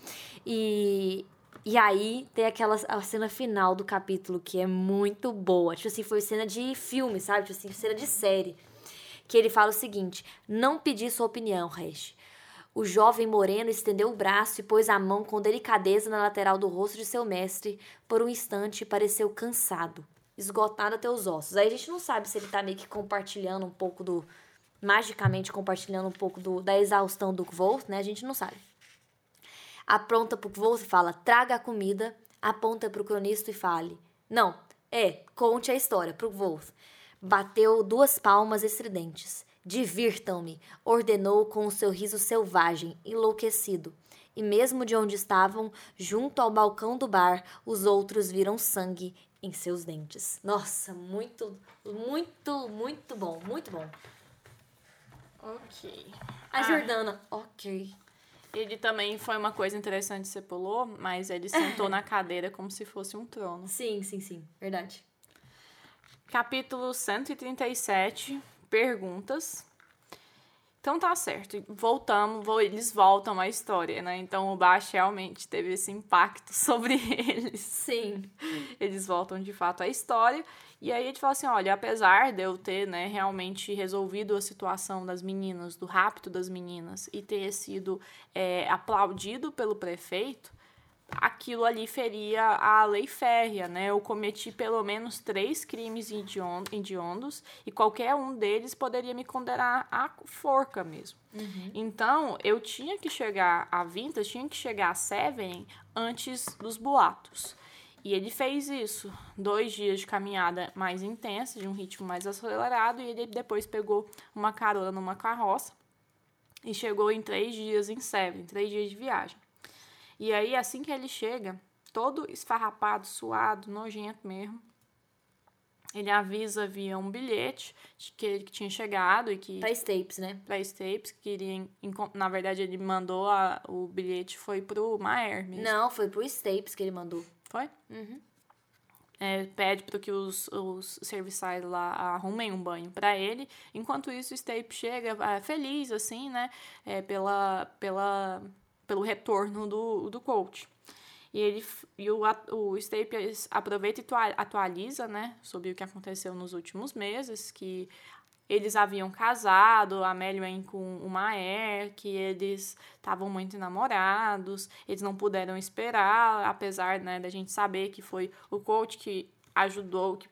Speaker 2: E, e aí tem aquela a cena final do capítulo que é muito boa. Tipo assim, foi cena de filme, sabe? Tipo assim, cena de série. Que ele fala o seguinte: Não pedi sua opinião, Resh. O jovem moreno estendeu o braço e pôs a mão com delicadeza na lateral do rosto de seu mestre. Por um instante pareceu cansado, esgotado até os ossos. Aí a gente não sabe se ele tá meio que compartilhando um pouco do. magicamente compartilhando um pouco do, da exaustão do Kvolt, né? A gente não sabe. Apronta pro Kvolt e fala: traga a comida, aponta pro cronista e fale. Não, é, conte a história pro Kvolt. Bateu duas palmas estridentes. Divirtam-me, ordenou com o seu riso selvagem, enlouquecido. E mesmo de onde estavam, junto ao balcão do bar, os outros viram sangue em seus dentes. Nossa, muito, muito, muito bom, muito bom.
Speaker 1: Ok.
Speaker 2: A
Speaker 1: Ah.
Speaker 2: Jordana, ok.
Speaker 1: Ele também foi uma coisa interessante, você pulou, mas ele sentou na cadeira como se fosse um trono.
Speaker 2: Sim, sim, sim, verdade.
Speaker 1: Capítulo 137, perguntas. Então tá certo, voltamos, vo- eles voltam à história, né? Então o Bash realmente teve esse impacto sobre eles.
Speaker 2: Sim.
Speaker 1: Eles voltam de fato à história. E aí a gente fala assim: olha, apesar de eu ter né, realmente resolvido a situação das meninas, do rapto das meninas, e ter sido é, aplaudido pelo prefeito, aquilo ali feria a lei férrea, né? Eu cometi pelo menos três crimes hediondos e qualquer um deles poderia me condenar à forca mesmo. Então, eu tinha que chegar a Vintas, tinha que chegar a Seven antes dos boatos. E ele fez isso. Dois dias de caminhada mais intensa, de um ritmo mais acelerado, e ele depois pegou uma carona numa carroça e chegou em três dias em Seven, três dias de viagem. E aí, assim que ele chega, todo esfarrapado, suado, nojento mesmo, ele avisa via um bilhete de que ele tinha chegado e que
Speaker 2: Pra Stapes, né?
Speaker 1: para Stapes, que iria na verdade ele mandou a- o bilhete foi pro Maer mesmo.
Speaker 2: Não, foi pro Stapes que ele mandou.
Speaker 1: Foi?
Speaker 2: Uhum.
Speaker 1: É, pede para que os, os serviçais lá arrumem um banho para ele. Enquanto isso, o Stape chega ah, feliz, assim, né? É, pela, pela, pelo retorno do, do coach. E, ele, e o, o Stape aproveita e tua- atualiza, né? Sobre o que aconteceu nos últimos meses, que eles haviam casado, a Meluen com o Maer, que eles estavam muito namorados, eles não puderam esperar, apesar né, da gente saber que foi o coach que ajudou, que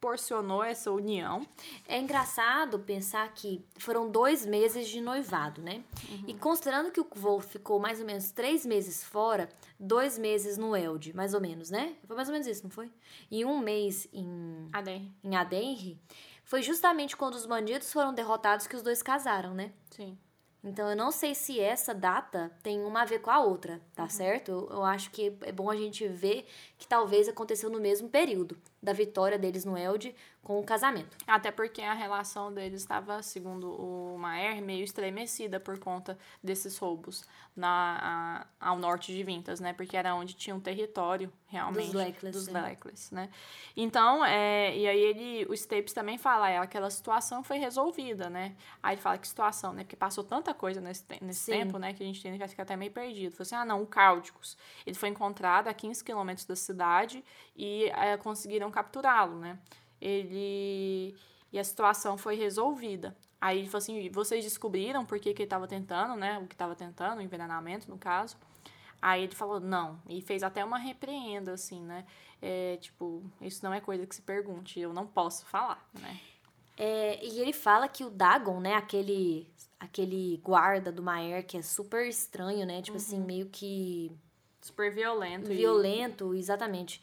Speaker 1: proporcionou essa união.
Speaker 2: É engraçado pensar que foram dois meses de noivado, né? E considerando que o Wolf ficou mais ou menos três meses fora, dois meses no Elde, mais ou menos, né? Foi mais ou menos isso, não foi? E um mês em,
Speaker 1: Adem,
Speaker 2: em Adenri, foi justamente quando os bandidos foram derrotados que os dois casaram, né?
Speaker 1: sim.
Speaker 2: Então eu não sei se essa data tem uma a ver com a outra, tá certo? Eu, eu acho que é bom a gente ver que talvez aconteceu no mesmo período da vitória deles no Elde com o casamento.
Speaker 1: Até porque a relação deles estava, segundo o Maer, meio estremecida por conta desses roubos na, a- ao norte de Vintas, né? Porque era onde tinha um território, realmente,
Speaker 2: Dos Leclercs,
Speaker 1: dos
Speaker 2: né?
Speaker 1: Leclercs, né? Então, é, e aí ele, o Stapes também fala, é, aquela situação foi resolvida, né? Aí ele fala, que situação, né? Porque passou tanta coisa nesse, nesse
Speaker 2: Sim.
Speaker 1: tempo, né? Que a gente tem, vai ficar até meio perdido. Falou assim, ah, não, o Cáudicos, ele foi encontrado a 15 quilômetros da cidade e é, conseguiram capturá-lo, né? Ele... E a situação foi resolvida. Aí ele falou assim, vocês descobriram por que, que ele estava tentando, né? O que estava tentando, o envenenamento, no caso. Aí ele falou, não. E fez até uma repreenda, assim, né? É, tipo, isso não é coisa que se pergunte, eu não posso falar, né?
Speaker 2: É, e ele fala que o Dagon, né, aquele, aquele guarda do Maer, que é super estranho, né? Tipo assim, meio que
Speaker 1: Super violento. e-
Speaker 2: violento, exatamente.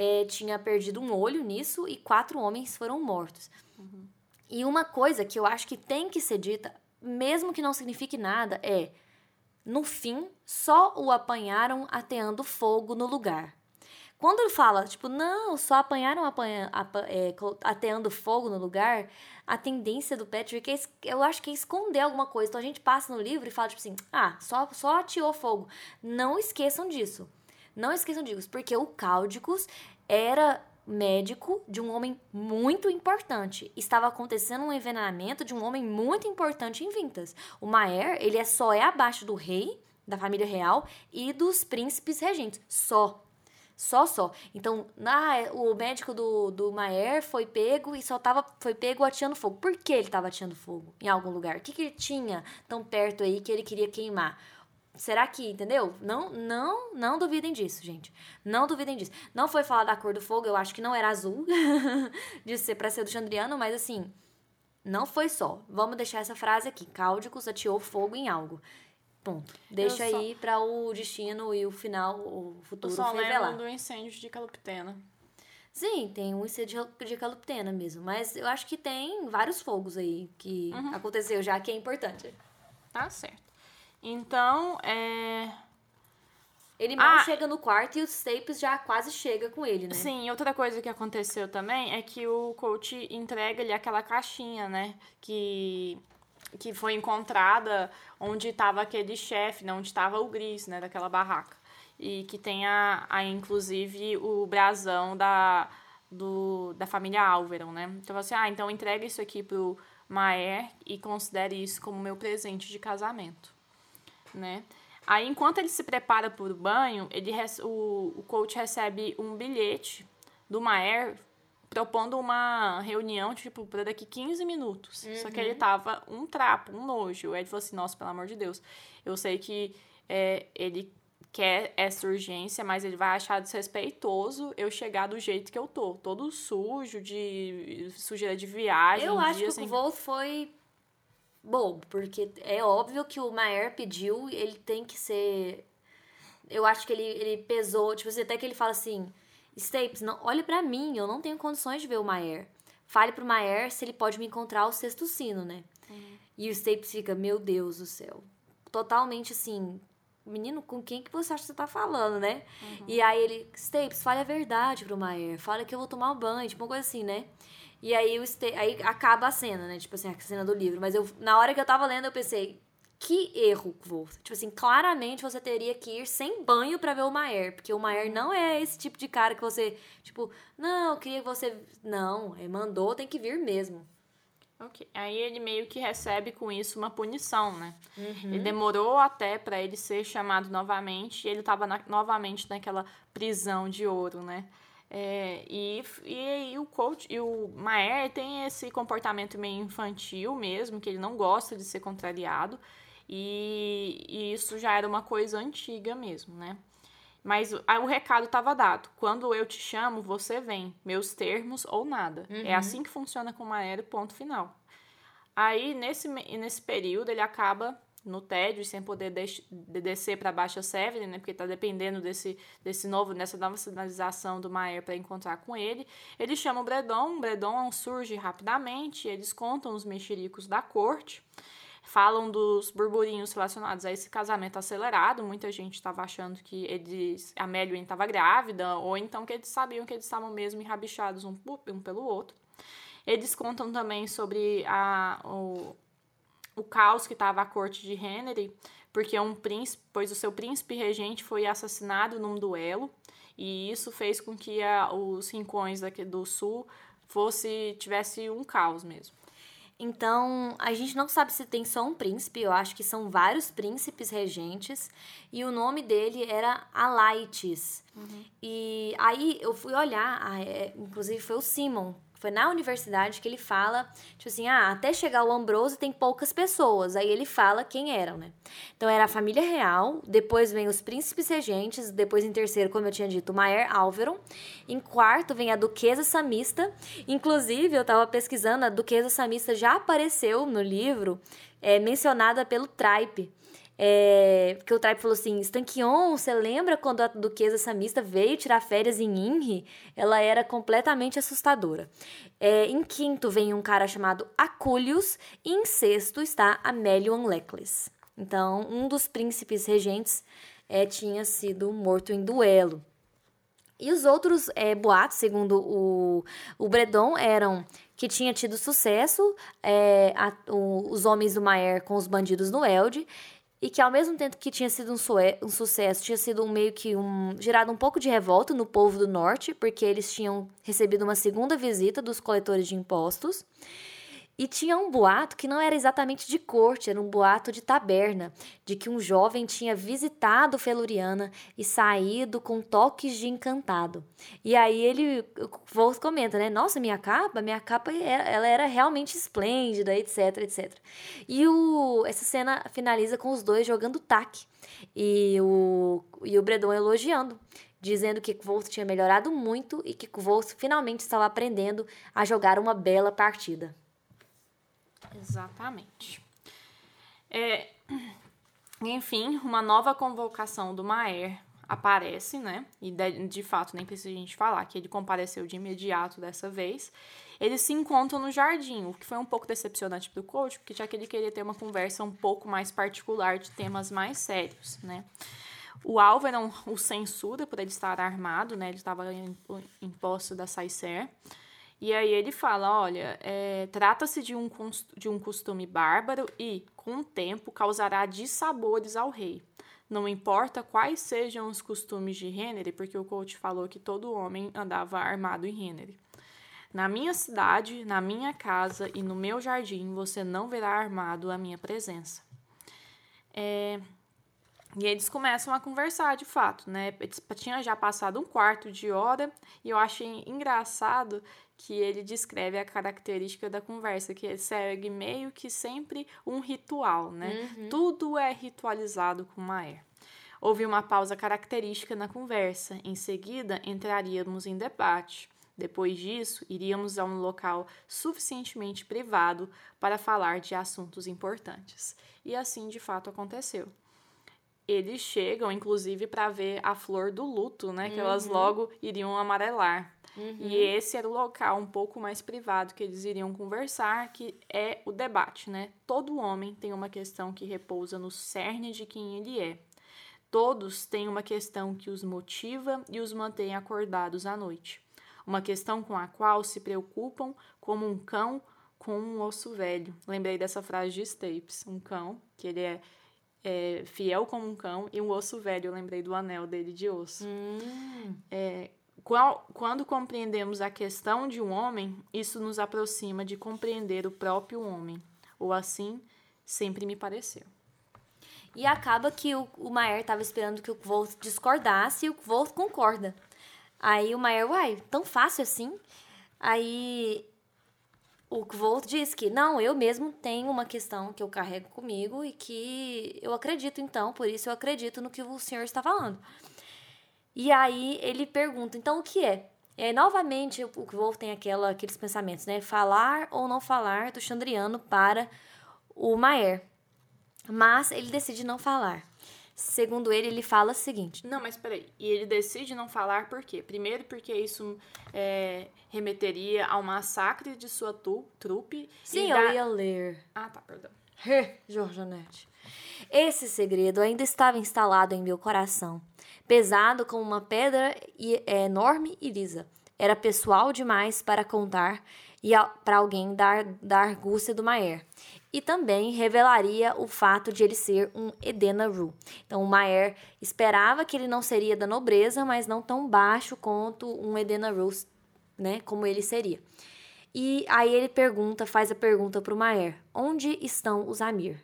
Speaker 2: É, tinha perdido um olho nisso e quatro homens foram mortos. E uma coisa que eu acho que tem que ser dita, mesmo que não signifique nada, é: no fim, só o apanharam ateando fogo no lugar. Quando ele fala, tipo, não, só apanharam apanha, apa, é, ateando fogo no lugar, a tendência do Patrick é, eu acho que é esconder alguma coisa. Então a gente passa no livro e fala, tipo assim, ah, só, só ateou fogo. Não esqueçam disso. Não esqueçam disso, porque o Cáudicos era médico de um homem muito importante. Estava acontecendo um envenenamento de um homem muito importante em Vintas. O Maer, ele é só é abaixo do rei, da família real e dos príncipes regentes. Só. Só, só. Então, o médico do, do Maer foi pego e só tava, foi pego ateando fogo. Por que ele estava ateando fogo em algum lugar? O que, que ele tinha tão perto aí que ele queria queimar? Será que, entendeu? Não, não, não duvidem disso, gente. Não duvidem disso. Não foi falar da cor do fogo, eu acho que não era azul, de ser para ser do Chandriano, mas assim, não foi só. Vamos deixar essa frase aqui. Cáudicos ateou fogo em algo. Ponto. Deixa aí para o destino e o final, o futuro eu só revelar.
Speaker 1: do incêndio de Caloptena.
Speaker 2: Sim, tem um incêndio de Caloptena mesmo, mas eu acho que tem vários fogos aí que uhum. aconteceu já que é importante.
Speaker 1: Tá certo. Então, é.
Speaker 2: Ele mal ah, chega no quarto e o Staples já quase chega com ele, né?
Speaker 1: Sim, outra coisa que aconteceu também é que o coach entrega-lhe aquela caixinha, né? Que, que foi encontrada onde estava aquele chefe, né? Onde estava o Gris, né? Daquela barraca. E que tem, a, a inclusive, o brasão da, do, da família Álvaro, né? Então, assim, ah, então entrega isso aqui pro Maer e considere isso como meu presente de casamento né? Aí, enquanto ele se prepara para o banho, ele, o, o coach recebe um bilhete do Maer propondo uma reunião, tipo, para daqui 15 minutos. Uhum. Só que ele uhum. tava um trapo, um nojo. Aí ele falou assim, nossa, pelo amor de Deus, eu sei que é, ele quer essa urgência, mas ele vai achar desrespeitoso eu chegar do jeito que eu tô. Todo sujo, de sujeira de viagem.
Speaker 2: Eu acho que assim. o voo foi bobo, porque é óbvio que o Maer pediu, ele tem que ser. Eu acho que ele, ele pesou, tipo assim, até que ele fala assim: Stapes, não, olhe para mim, eu não tenho condições de ver o Maer. Fale pro Maer se ele pode me encontrar ao sexto sino, né? Uhum. E o Stapes fica, meu Deus do céu. Totalmente assim, menino, com quem que você acha que você tá falando, né? Uhum. E aí ele, Stapes, fale a verdade pro Maer, fala que eu vou tomar um banho, tipo uma coisa assim, né? E aí, o aí acaba a cena, né? Tipo assim, a cena do livro. Mas eu, na hora que eu tava lendo, eu pensei, que erro, Wolf. Tipo assim, claramente você teria que ir sem banho para ver o Maier. Porque o Maier não é esse tipo de cara que você, tipo, não, eu queria que você. Não, ele mandou, tem que vir mesmo.
Speaker 1: Ok. Aí ele meio que recebe com isso uma punição, né? Uhum. Ele demorou até para ele ser chamado novamente e ele tava na, novamente naquela prisão de ouro, né? É, e, e, e, o coach e o Maer tem esse comportamento meio infantil mesmo, que ele não gosta de ser contrariado, e, e isso já era uma coisa antiga mesmo, né? Mas o recado estava dado. Quando eu te chamo, você vem. Meus termos ou nada. É uhum. É assim que funciona com o Maer, ponto final. Aí, nesse, nesse período, ele acaba no tédio sem poder de descer para Baixa Severn, né, porque está dependendo desse, desse novo, dessa nova sinalização do Maer para encontrar com ele. Eles chamam o Bredon, o Bredon surge rapidamente, eles contam os mexericos da corte, falam dos burburinhos relacionados a esse casamento acelerado. Muita gente estava achando que eles, a Meluin estava grávida, ou então que eles sabiam que eles estavam mesmo enrabichados um, um pelo outro. Eles contam também sobre a, o, o caos que estava a corte de Henry, porque um príncipe, pois o seu príncipe regente foi assassinado num duelo, e isso fez com que a, os rincões daqui do sul fosse tivesse um caos mesmo.
Speaker 2: Então, a gente não sabe se tem só um príncipe, eu acho que são vários príncipes regentes, e o nome dele era Alaites. Uhum. E aí eu fui olhar, é, inclusive foi o Simon foi na universidade que ele fala, tipo assim, ah, até chegar o Ambrose tem poucas pessoas. Aí ele fala quem eram, né? Então era a família real, depois vem os príncipes regentes, depois em terceiro, como eu tinha dito, o Maier Álvaro. Em quarto vem a duquesa samista. Inclusive, eu tava pesquisando, a duquesa samista já apareceu no livro, é, mencionada pelo Tripe. É, porque o Tripe falou assim: Stanquion, você lembra quando a duquesa samista veio tirar férias em Inri? Ela era completamente assustadora. É, em quinto vem um cara chamado Aculius, e em sexto está Amelion Lecles. Então, um dos príncipes regentes é, tinha sido morto em duelo. E os outros é, boatos, segundo o, o Bredon, eram que tinha tido sucesso é, a, o, os homens do Maier com os bandidos no Elde e que ao mesmo tempo que tinha sido um, um, sucesso, tinha sido um meio que um gerado um pouco de revolta no povo do norte, porque eles tinham recebido uma segunda visita dos coletores de impostos. E tinha um boato que não era exatamente de corte, era um boato de taberna, de que um jovem tinha visitado Feluriana e saído com toques de encantado. E aí ele, o comenta, né? Nossa, minha capa, minha capa, ela era realmente esplêndida, etc, etc. E o, essa cena finaliza com os dois jogando taque e o, e o Bredon elogiando dizendo que Kvolt tinha melhorado muito e que Kvolt finalmente estava aprendendo a jogar uma bela partida.
Speaker 1: Exatamente. É, enfim, uma nova convocação do Maer aparece, né? E de, de, fato nem precisa a gente falar que ele compareceu de imediato dessa vez. Eles se encontram no jardim, o que foi um pouco decepcionante para o coach, porque já que ele queria ter uma conversa um pouco mais particular de temas mais sérios, né? O Álvaro o censura por ele estar armado, né? Ele estava em, em posse da Saicer. E aí ele fala: olha, é, trata-se de um, de um costume bárbaro e, com o tempo, causará dissabores ao rei. Não importa quais sejam os costumes de Renner, porque o coach falou que todo homem andava armado em Renner. Na minha cidade, na minha casa e no meu jardim, você não verá armado a minha presença. É, e eles começam a conversar de fato, né? Tinha já passado um quarto de hora e eu achei engraçado que ele descreve a característica da conversa, que ele segue meio que sempre um ritual, né? Uhum. Tudo é ritualizado com Maer. Houve uma pausa característica na conversa. Em seguida, entraríamos em debate. Depois disso, iríamos a um local suficientemente privado para falar de assuntos importantes. E assim de fato aconteceu. Eles chegam, inclusive, para ver a flor do luto, né? Que uhum. elas logo iriam amarelar. Uhum. E esse era o local um pouco mais privado que eles iriam conversar, que é o debate, né? Todo homem tem uma questão que repousa no cerne de quem ele é. Todos têm uma questão que os motiva e os mantém acordados à noite. Uma questão com a qual se preocupam como um cão com um osso velho. Lembrei dessa frase de Stapes, um cão, que ele é, é fiel como um cão, e um osso velho, eu lembrei do anel dele de osso. Hum. É, quando compreendemos a questão de um homem, isso nos aproxima de compreender o próprio homem, ou assim sempre me pareceu.
Speaker 2: E acaba que o, o Maier estava esperando que o Kvolt discordasse e o Kvolt concorda. Aí o Maier, uai, tão fácil assim? Aí o Kvolt diz que não, eu mesmo tenho uma questão que eu carrego comigo e que eu acredito então, por isso eu acredito no que o senhor está falando. E aí ele pergunta, então o que é? E aí, novamente, o Wolf tem aquela, aqueles pensamentos, né? Falar ou não falar do Chandriano para o Maer. Mas ele decide não falar. Segundo ele, ele fala o seguinte.
Speaker 1: Não, mas peraí. E ele decide não falar por quê? Primeiro, porque isso é, remeteria ao massacre de sua tu, trupe.
Speaker 2: Sim, eu da... ia ler.
Speaker 1: Ah, tá, perdão.
Speaker 2: Jorjanete. Esse segredo ainda estava instalado em meu coração pesado como uma pedra é, enorme e lisa. Era pessoal demais para contar e para alguém dar da argúcia do Maer. E também revelaria o fato de ele ser um Edena Ru. Então, o Maer esperava que ele não seria da nobreza, mas não tão baixo quanto um Edena Ru, né, como ele seria. E aí ele pergunta, faz a pergunta para o Maer: onde estão os Amir?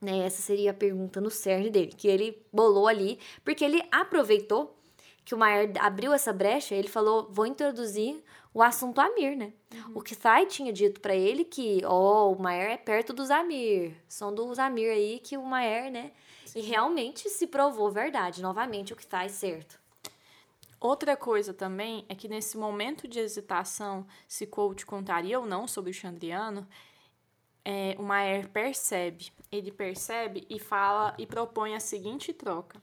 Speaker 2: Né? Essa seria a pergunta no cerne dele, que ele bolou ali, porque ele aproveitou que o Maier abriu essa brecha, ele falou: vou introduzir o assunto Amir, né? Uhum. O Kisai tinha dito para ele que, ó, oh, o Maier é perto dos Amir, são dos Amir aí que o Maier, né? Sim. E realmente se provou verdade, novamente o Kisai certo.
Speaker 1: Outra coisa também é que nesse momento de hesitação, se Coach contaria ou não sobre o Chandriano, é, o Maier percebe. Ele percebe e fala e propõe a seguinte troca.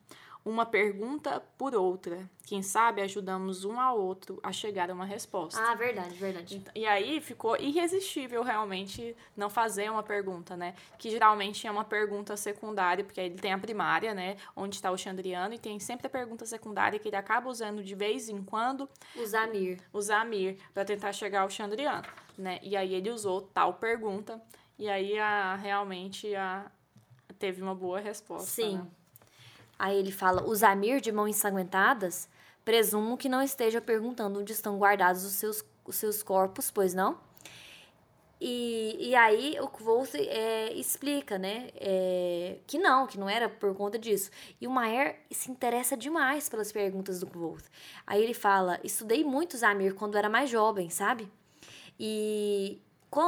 Speaker 1: Uma pergunta por outra. Quem sabe ajudamos um ao outro a chegar a uma resposta.
Speaker 2: Ah, verdade, verdade.
Speaker 1: E aí ficou irresistível realmente não fazer uma pergunta, né? Que geralmente é uma pergunta secundária, porque ele tem a primária, né? Onde está o Chandriano, e tem sempre a pergunta secundária que ele acaba usando de vez em quando.
Speaker 2: O Zamir.
Speaker 1: O Zamir, para tentar chegar ao Chandriano, né? E aí ele usou tal pergunta, e aí a, realmente a, teve uma boa resposta.
Speaker 2: Sim.
Speaker 1: Né?
Speaker 2: Aí ele fala: os Amir de mãos ensanguentadas, presumo que não esteja perguntando onde estão guardados os seus, os seus corpos, pois não? E, e aí o Kvoth é, explica, né, é, que não, que não era por conta disso. E o Maer se interessa demais pelas perguntas do Kvoth. Aí ele fala, estudei muito Zamir quando era mais jovem, sabe? E,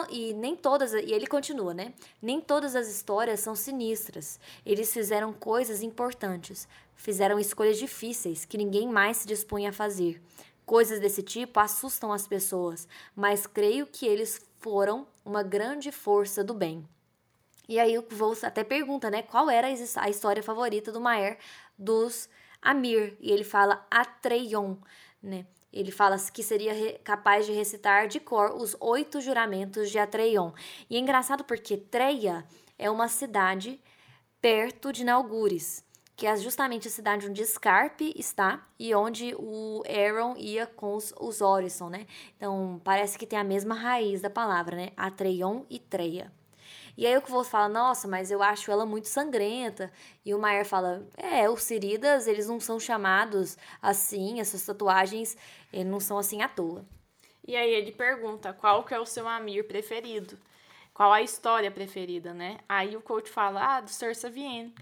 Speaker 2: e nem todas, e ele continua, né? Nem todas as histórias são sinistras. Eles fizeram coisas importantes, fizeram escolhas difíceis que ninguém mais se dispunha a fazer. Coisas desse tipo assustam as pessoas, mas creio que eles foram uma grande força do bem. E aí o Volz até pergunta, né, qual era a história favorita do Maer dos Amir? E ele fala Atreion, né? Ele fala que seria capaz de recitar de cor os oito juramentos de Atreion. E é engraçado porque Treia é uma cidade perto de Nalgures, que é justamente a cidade onde Scarpe está e onde o Aaron ia com os, os Orison, né? Então, parece que tem a mesma raiz da palavra, né? Atreion e Treia. E aí o que você fala, nossa, mas eu acho ela muito sangrenta. E o Maier fala, é, os Siridas, eles não são chamados assim, essas tatuagens, eles não são assim à toa.
Speaker 1: E aí ele pergunta, qual que é o seu Amir preferido? Qual a história preferida, né? Aí o coach fala, ah, do Sir Savien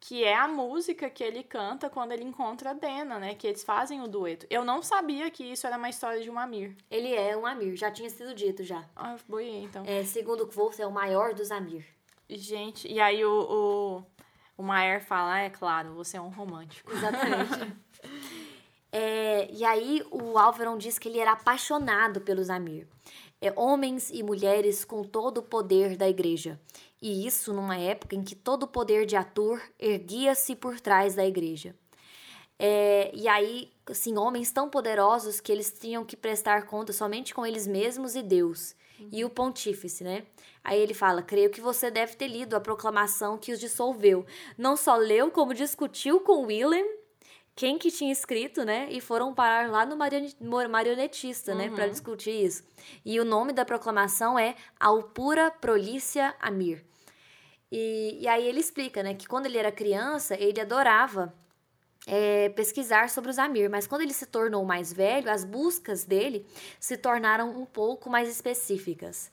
Speaker 1: que é a música que ele canta quando ele encontra a Dena, né? Que eles fazem o dueto. Eu não sabia que isso era uma história de um Amir.
Speaker 2: Ele é um Amir, já tinha sido dito já.
Speaker 1: Ah, boiei, então.
Speaker 2: É, segundo Wolf, é o maior dos Amir.
Speaker 1: Gente, e aí o, o, o Maer fala, ah, é claro, você é um romântico.
Speaker 2: Exatamente. é, e aí o Álvaro diz que ele era apaixonado pelos Amir. É, homens e mulheres com todo o poder da igreja e isso numa época em que todo o poder de ator erguia-se por trás da igreja. É, e aí, assim, homens tão poderosos que eles tinham que prestar conta somente com eles mesmos e Deus. Uhum. E o pontífice, né? Aí ele fala: Creio que você deve ter lido a proclamação que os dissolveu. Não só leu, como discutiu com Willem quem que tinha escrito, né? E foram parar lá no marionetista, né? Para uhum. discutir isso. E o nome da proclamação é Alpura Prolícia Amir. E, e aí ele explica, né? Que quando ele era criança, ele adorava é, pesquisar sobre os Amir, mas quando ele se tornou mais velho, as buscas dele se tornaram um pouco mais específicas.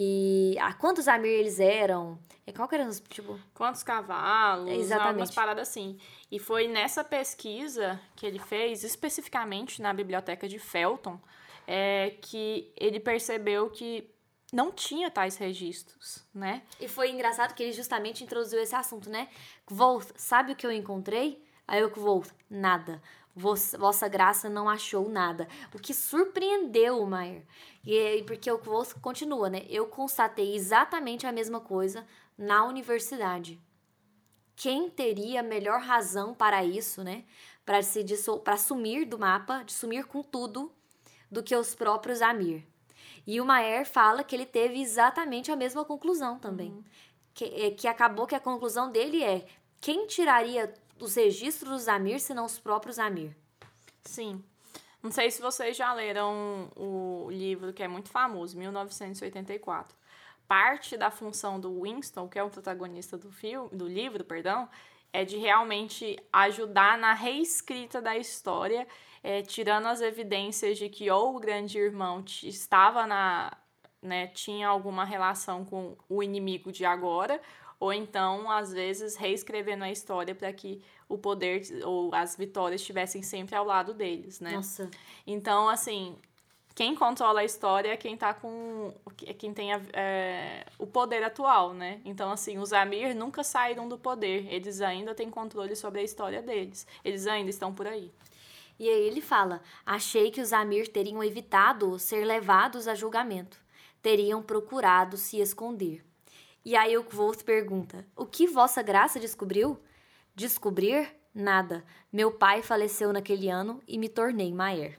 Speaker 2: E a quantos Amir eles eram? E qual que era, tipo...
Speaker 1: Quantos cavalos? Exatamente. Algumas paradas assim. E foi nessa pesquisa que ele fez, especificamente na biblioteca de Felton, é, que ele percebeu que não tinha tais registros, né?
Speaker 2: E foi engraçado que ele justamente introduziu esse assunto, né? Volt, sabe o que eu encontrei? Aí eu Volt, nada. Vossa graça não achou nada. O que surpreendeu o Maier. E porque o Volt continua, né? Eu constatei exatamente a mesma coisa na universidade. Quem teria melhor razão para isso, né? Para se para sumir do mapa, de sumir com tudo, do que os próprios Amir. E o Maier fala que ele teve exatamente a mesma conclusão também. Uhum. Que, é, que acabou que a conclusão dele é: quem tiraria os registros dos Amir senão os próprios Amir.
Speaker 1: Sim. Não sei se vocês já leram o livro que é muito famoso, 1984. Parte da função do Winston, que é o protagonista do filme, do livro, perdão, é de realmente ajudar na reescrita da história, é, tirando as evidências de que ou o grande irmão estava na, né, tinha alguma relação com o inimigo de agora, ou então, às vezes, reescrevendo a história para que o poder ou as vitórias estivessem sempre ao lado deles, né?
Speaker 2: Nossa.
Speaker 1: Então, assim, quem controla a história é quem tá com. É quem tem a, é, o poder atual, né? Então, assim, os Amir nunca saíram do poder. Eles ainda têm controle sobre a história deles. Eles ainda estão por aí.
Speaker 2: E aí ele fala: Achei que os Amir teriam evitado ser levados a julgamento. Teriam procurado se esconder. E aí o Kvoth pergunta: O que vossa graça descobriu? Descobrir? Nada. Meu pai faleceu naquele ano e me tornei Maier.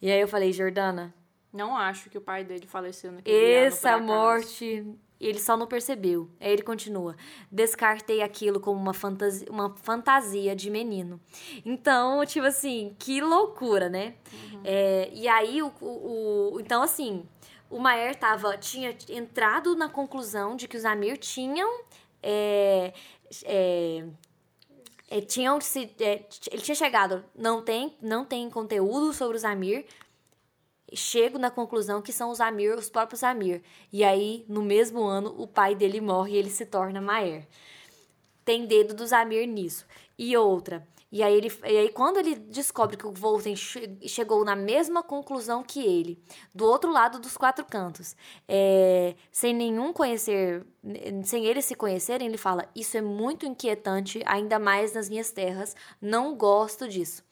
Speaker 2: E aí eu falei, Jordana,
Speaker 1: Não acho que o pai dele faleceu naquele ano. por
Speaker 2: essa morte. Ele só não percebeu. Aí ele continua. Descartei aquilo como uma fantasia, uma fantasia de menino. Então, tipo assim, que loucura, né? É, e aí, o, o, o- Então, assim, o Maier tava, tinha entrado na conclusão de que os Amir tinham. é, é, é, tinham se, é, ele tinha chegado, não tem, não tem conteúdo sobre os Amir, chego na conclusão que são os Amir, os próprios Amir. E aí, no mesmo ano, o pai dele morre e ele se torna Maer. Tem dedo dos Amir nisso. E outra. E aí, ele, e aí quando ele descobre que o Volten che- chegou na mesma conclusão que ele, do outro lado dos quatro cantos, é, sem nenhum conhecer, sem eles se conhecerem, ele fala: Isso é muito inquietante, ainda mais nas minhas terras, não gosto disso.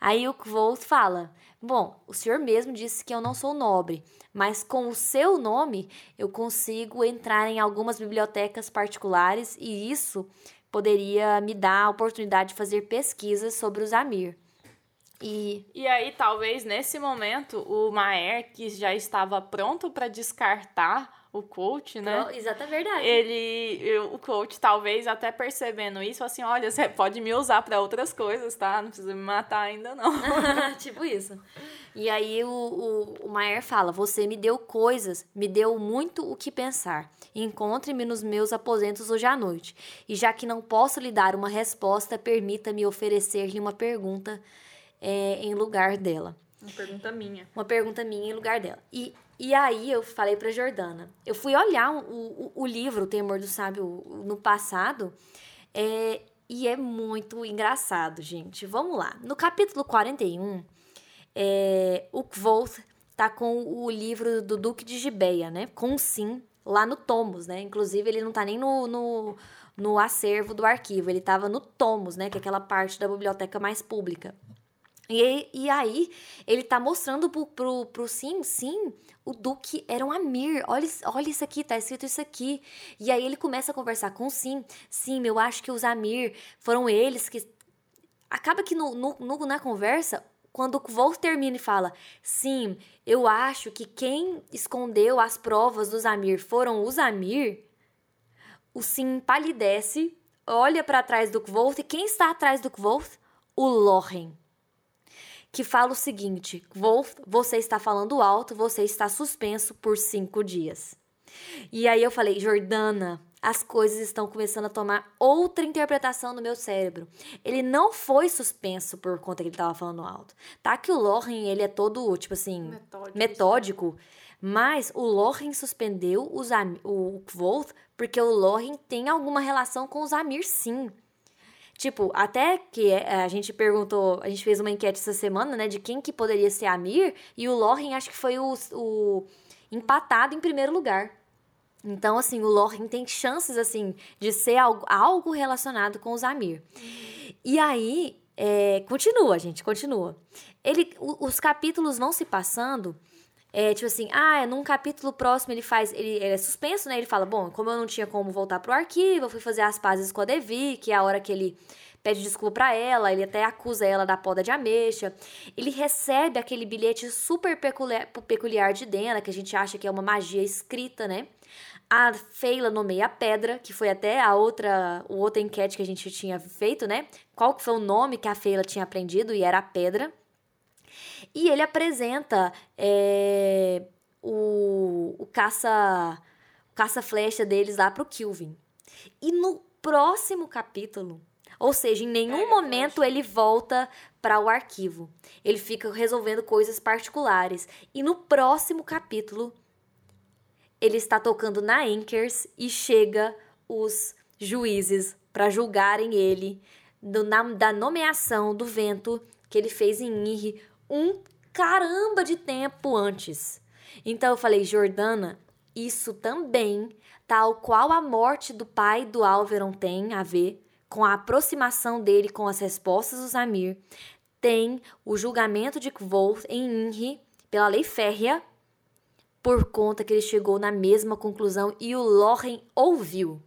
Speaker 2: Aí o Kvolt fala: Bom, o senhor mesmo disse que eu não sou nobre, mas com o seu nome eu consigo entrar em algumas bibliotecas particulares e isso poderia me dar a oportunidade de fazer pesquisas sobre os Amir. E
Speaker 1: E aí, talvez nesse momento, o Maer, que já estava pronto para descartar o coach, né?
Speaker 2: exata verdade.
Speaker 1: Ele, eu- o coach, talvez até percebendo isso, assim: olha, você pode me usar para outras coisas, tá? Não precisa me matar ainda, não.
Speaker 2: tipo isso. E aí o, o, o Maier fala: Você me deu coisas, me deu muito o que pensar. Encontre-me nos meus aposentos hoje à noite. E já que não posso lhe dar uma resposta, permita-me oferecer-lhe uma pergunta é, em lugar dela.
Speaker 1: Uma pergunta minha.
Speaker 2: Uma pergunta minha em lugar dela. E, e aí eu falei pra Jordana. Eu fui olhar o, o, o livro, O Temor do Sábio, no passado. é, e é muito engraçado, gente. Vamos lá. No capítulo 41, é, o Kvoth tá com o livro do Duque de Gibeia, né? Com Sim, lá no Tomos, né? Inclusive, ele não tá nem no, no, no acervo do arquivo. Ele tava no Tomos, né? Que é aquela parte da biblioteca mais pública. E, e aí, ele tá mostrando pro, pro, pro Sim, sim, o Duque era um Amir. Olha, olha isso aqui, tá escrito isso aqui. E aí ele começa a conversar com o Sim. Sim, eu acho que os Amir foram eles que. Acaba que no, no, no- na conversa, quando o Kvolt termina e fala: Sim, eu acho que quem escondeu as provas dos Amir foram os Amir. O Sim palidece, olha pra trás do Kvolt e quem está atrás do Kvolt? O Loren que fala o seguinte: Wolf, você está falando alto, você está suspenso por cinco dias. E aí eu falei, Jordana, as coisas estão começando a tomar outra interpretação no meu cérebro. Ele não foi suspenso por conta que ele estava falando alto. Tá que o Loren, ele é todo, tipo assim,
Speaker 1: Metódico,
Speaker 2: metódico mas o Loren suspendeu os o Kvoth porque o Loren tem alguma relação com os Amir, sim. Tipo, até que é, a gente perguntou, a gente fez uma enquete essa semana, né, de quem que poderia ser Amir, e o Loren acho que foi o, o empatado em primeiro lugar. Então, assim, o Loren tem chances, assim, de ser algo, algo relacionado com os Amir. E aí, é, continua, gente, continua. Ele, os capítulos vão se passando, é, tipo assim, ah, num capítulo próximo ele faz, ele, ele é suspenso, né? Ele fala, bom, como eu não tinha como voltar pro arquivo, eu fui fazer as pazes com a Devi, que é a hora que ele pede desculpa pra ela, ele até acusa ela da poda de ameixa. Ele recebe aquele bilhete super peculiar, peculiar de Dena, que a gente acha que é uma magia escrita, né? A Feila nomeia a pedra, que foi até a outra, o outra enquete que a gente tinha feito, né? Qual que foi o nome que a Feila tinha aprendido e era a pedra. E ele apresenta é, o, o caça o caça-flecha deles lá pro Kilvin. E no próximo capítulo, ou seja, em nenhum
Speaker 1: a
Speaker 2: momento ele volta para o arquivo. Ele fica resolvendo coisas particulares. E no próximo capítulo, ele está tocando na Anchors e chega os juízes para julgarem ele do, na- da nomeação do vento que ele fez em Inri um caramba de tempo antes. Então eu falei, Jordana, isso também, tal qual a morte do pai do Alveron tem a ver com a aproximação dele com as respostas dos Amir, tem o julgamento de Kvoth em Inri pela lei férrea por conta que ele chegou na mesma conclusão e o Loren ouviu.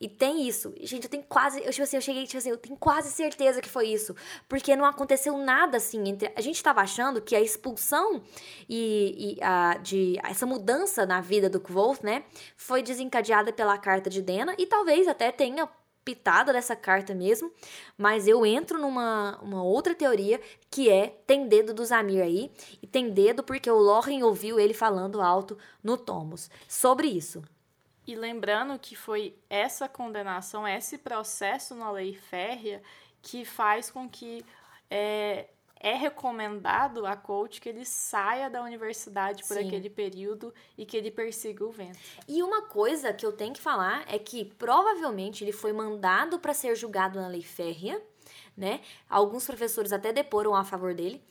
Speaker 2: E tem isso. Gente, eu tenho quase. Eu, tipo assim, eu cheguei, tipo assim, eu tenho quase certeza que foi isso. Porque não aconteceu nada assim entre. A gente tava achando que a expulsão e, e a, de essa mudança na vida do Kvolt, né? Foi desencadeada pela carta de Dena e talvez até tenha pitada dessa carta mesmo, mas eu entro numa uma outra teoria que é tem dedo do Zamir aí, e tem dedo porque o Loren ouviu ele falando alto no Tomos sobre isso.
Speaker 1: E lembrando que foi essa condenação, esse processo na lei férrea que faz com que é, é recomendado a coach que ele saia da universidade por
Speaker 2: Sim.
Speaker 1: aquele período e que ele persiga o vento.
Speaker 2: E uma coisa que eu tenho que falar é que provavelmente ele foi mandado para ser julgado na lei férrea, né? Alguns professores até deporam a favor dele.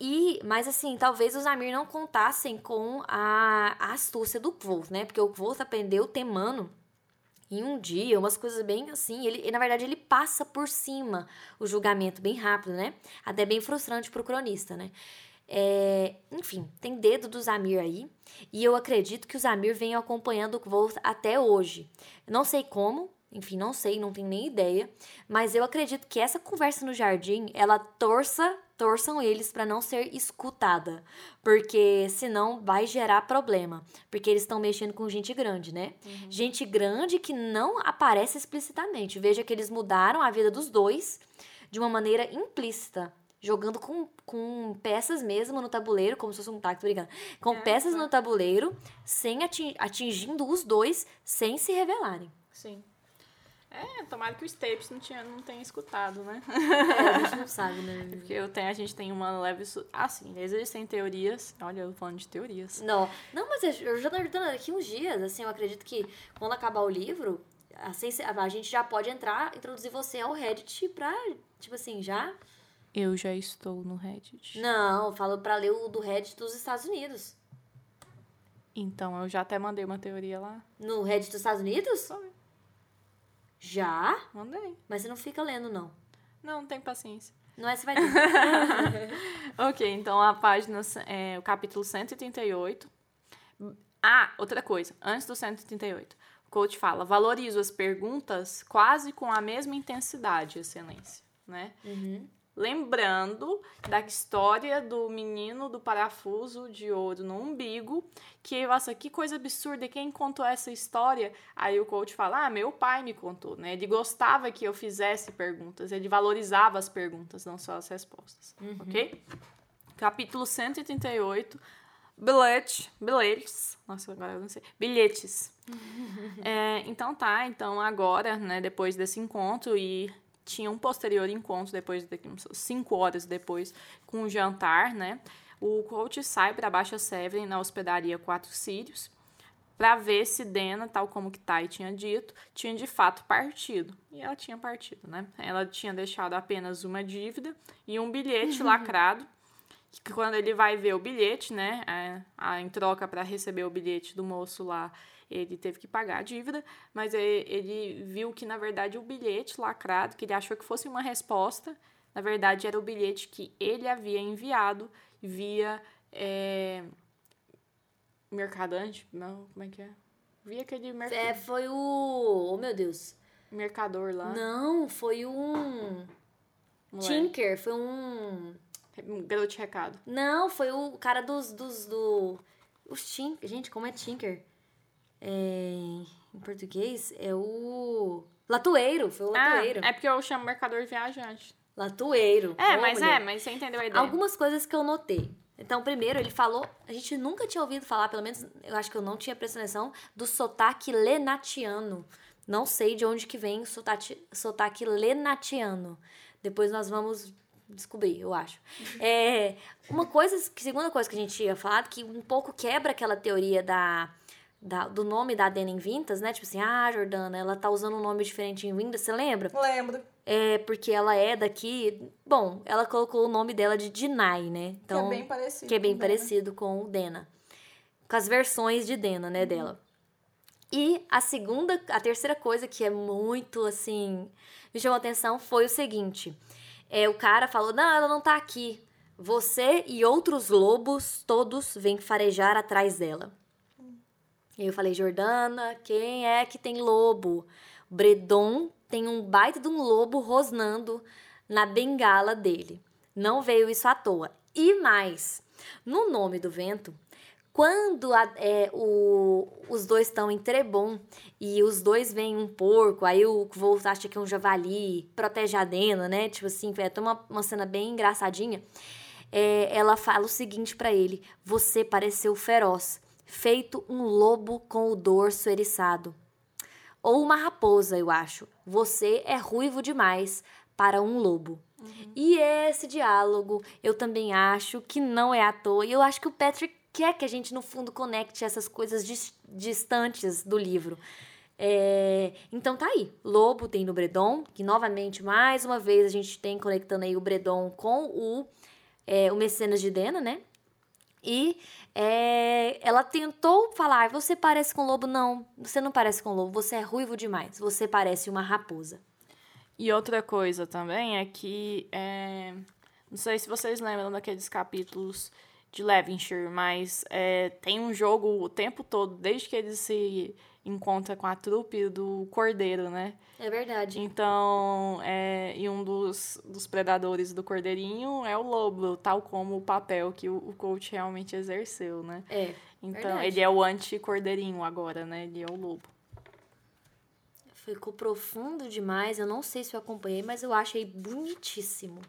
Speaker 2: E, mas assim, talvez os Amir não contassem com a, a astúcia do Kvoth, né? Porque o Kvoth aprendeu temano em um dia, umas coisas bem assim. Ele, na verdade, ele passa por cima o julgamento bem rápido, né? Até bem frustrante pro cronista, né? É, enfim, tem dedo do Zamir aí. E eu acredito que o Zamir vem acompanhando o Kvoth até hoje. Não sei como, enfim, não sei, não tenho nem ideia. Mas eu acredito que essa conversa no jardim, ela torça, torçam eles para não ser escutada. Porque senão vai gerar problema. Porque eles estão mexendo com gente grande, né? Gente grande que não aparece explicitamente. Veja que eles mudaram a vida dos dois de uma maneira implícita. Jogando com, com peças mesmo no tabuleiro, como se fosse um taco, tô brincando. Com
Speaker 1: É,
Speaker 2: peças
Speaker 1: tá.
Speaker 2: no tabuleiro, sem atin- atingindo os dois, sem se revelarem.
Speaker 1: Sim. É, tomara que o Stapes não, tinha, não tenha escutado, né?
Speaker 2: É, a gente não sabe, né?
Speaker 1: Porque eu tenho, a gente tem uma leve. su- Assim, existem teorias. Olha, eu falando de teorias.
Speaker 2: Não, não, mas eu já tô acreditando daqui uns dias, assim, eu acredito que quando acabar o livro, a gente já pode entrar, introduzir você ao Reddit pra, tipo assim, já...
Speaker 1: Eu já estou no Reddit.
Speaker 2: Não, eu falo pra ler o do Reddit dos Estados Unidos.
Speaker 1: Então, eu já até mandei uma teoria lá.
Speaker 2: No Reddit dos Estados Unidos?
Speaker 1: Só
Speaker 2: Já?
Speaker 1: Mandei.
Speaker 2: Mas você não fica lendo, não.
Speaker 1: Não, não tem paciência.
Speaker 2: Não é você vai ter.
Speaker 1: Ok, então a página, é, o capítulo 138. Ah, outra coisa, antes do 138. O coach fala: valorizo as perguntas quase com a mesma intensidade, excelência, né?
Speaker 2: Uhum.
Speaker 1: Lembrando da história do menino do parafuso de ouro no umbigo, que, nossa, que coisa absurda, quem contou essa história? Aí o coach fala, ah, meu pai me contou, né? Ele gostava que eu fizesse perguntas, ele valorizava as perguntas, não só as respostas, ok? Capítulo 138, bilhete, bilhetes, nossa, agora eu não sei, bilhetes. É, então tá, então agora, né, depois desse encontro e tinha um posterior encontro depois uns cinco horas depois com o jantar, né? O coach sai para Baixa Severin na hospedaria Quatro Sírios para ver se Dena, tal como que Tai tinha dito, tinha de fato partido. E ela tinha partido, né? Ela tinha deixado apenas uma dívida e um bilhete lacrado que quando ele vai ver o bilhete, né, é, em troca para receber o bilhete do moço lá, ele teve que pagar a dívida, mas e- ele viu que na verdade o bilhete lacrado, que ele achou que fosse uma resposta, na verdade era o bilhete que ele havia enviado via é, mercadante, não, como é que é? Via aquele merc-
Speaker 2: É, foi o... Oh, meu Deus.
Speaker 1: mercador lá,
Speaker 2: Não, foi um...
Speaker 1: moleque.
Speaker 2: Tinker, foi um...
Speaker 1: um garoto de recado.
Speaker 2: Não, foi o cara dos... dos do... Os Tinker... Gente, como é Tinker? É... Em português, é o... Latueiro, foi o Latueiro.
Speaker 1: Ah, é porque eu chamo mercador viajante.
Speaker 2: Latueiro.
Speaker 1: É, mas
Speaker 2: mulher.
Speaker 1: é, mas você entendeu a ideia.
Speaker 2: Algumas coisas que eu notei. Então, primeiro, ele falou. A gente nunca tinha ouvido falar, pelo menos eu acho que eu não tinha prestado atenção, do sotaque lenatiano. Não sei de onde que vem o sotaque, sotaque lenatiano. Depois nós vamos descobrir, eu acho. É, uma coisa, segunda coisa que a gente tinha falado, que um pouco quebra aquela teoria da, da- do nome da Dena em Vintas, né? Tipo assim, ah, Jordana, ela tá usando um nome diferente em Vintas, você lembra?
Speaker 3: Lembro.
Speaker 2: É porque ela é daqui. Bom, ela colocou o nome dela de Dinai, né? Então,
Speaker 3: que é bem parecido.
Speaker 2: que é bem
Speaker 3: com Dena.
Speaker 2: parecido com o Dena. Com as versões de Dena, né, dela. E a segunda, a terceira coisa que é muito assim, me chamou a atenção foi o seguinte: é, o cara falou: não, ela não tá aqui. Você e outros lobos todos vêm farejar atrás dela. E eu falei, Jordana, quem é que tem lobo? Bredon tem um baita de um lobo rosnando na bengala dele. Não veio isso à toa. E mais, no nome do vento, quando a, é, o, os dois estão em Trebon e os dois veem um porco, aí o Volt acha que é um javali, protege a Dena, né? Tipo assim, é uma, uma cena bem engraçadinha. É, ela fala o seguinte para ele: Você pareceu feroz, feito um lobo com o dorso eriçado. Ou uma raposa, eu acho. Você é ruivo demais para um lobo. Uhum. E esse diálogo, eu também acho que não é à toa. E eu acho que o Patrick quer que a gente, no fundo, conecte essas coisas distantes do livro. É, então tá aí, Lobo tem no Bredon, que novamente, mais uma vez, a gente tem conectando aí o Bredon com o, é, o Mecenas de Dena, né? E é, ela tentou falar: você parece com lobo? Não, você não parece com lobo, você é ruivo demais, você parece uma raposa.
Speaker 1: E outra coisa também é que, é, não sei se vocês lembram daqueles capítulos de Levinshire, mas é, tem um jogo o tempo todo, desde que ele se encontra com a trupe do Cordeiro, né?
Speaker 2: É verdade.
Speaker 1: Então, é, e um dos, dos predadores do Cordeirinho é o lobo, tal como o papel que o, o coach realmente exerceu, né?
Speaker 2: É.
Speaker 1: Então,
Speaker 2: verdade.
Speaker 1: ele é o anti-cordeirinho agora, né? Ele é o lobo.
Speaker 2: Ficou profundo demais. Eu não sei se eu acompanhei, mas eu achei bonitíssimo.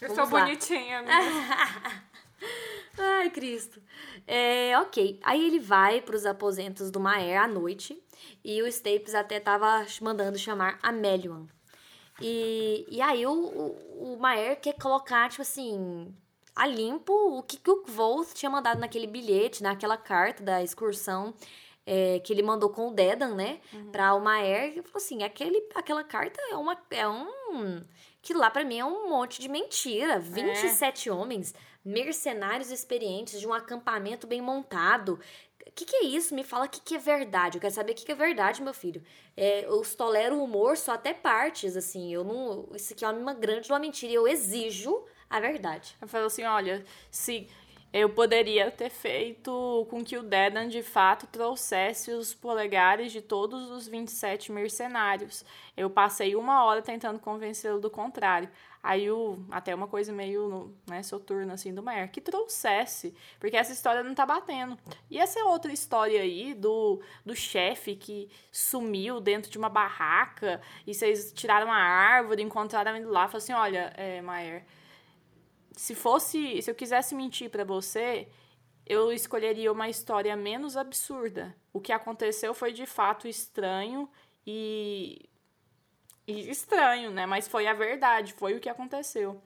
Speaker 1: Eu Vamos sou lá. bonitinha,
Speaker 2: Ai, Cristo. É, ok. Aí ele vai para os aposentos do Maer à noite e o Stapes até tava mandando chamar a Melian. E, e aí o, o, o Maer quer colocar, tipo assim, a limpo o que, que o Volt tinha mandado naquele bilhete, naquela carta da excursão é, que ele mandou com o Dedan, né? Uhum. Pra o Maer. E falou assim: aquele, aquela carta é, uma, é um. Que lá para mim é um monte de mentira. 27 é. homens mercenários experientes de um acampamento bem montado. O que, que, é isso? Me fala o que, que é verdade. Eu quero saber o que, que é verdade, meu filho. É, eu tolero o humor só até partes, assim. Eu não. Isso aqui é uma grande uma mentira. Eu exijo a verdade.
Speaker 1: Eu falo assim: olha, se eu poderia ter feito com que o Dedan de fato trouxesse os polegares de todos os 27 mercenários. Eu passei uma hora tentando convencê-lo do contrário. Aí o, até uma coisa meio né, soturna assim do Maer, que trouxesse, porque essa história não tá batendo. E essa é outra história aí do, do chefe que sumiu dentro de uma barraca e vocês tiraram a árvore, encontraram ele lá, falaram assim: olha, é, Maer, se fosse, se eu quisesse mentir para você, eu escolheria uma história menos absurda. O que aconteceu foi de fato estranho e estranho, né? Mas foi a verdade, foi o que aconteceu.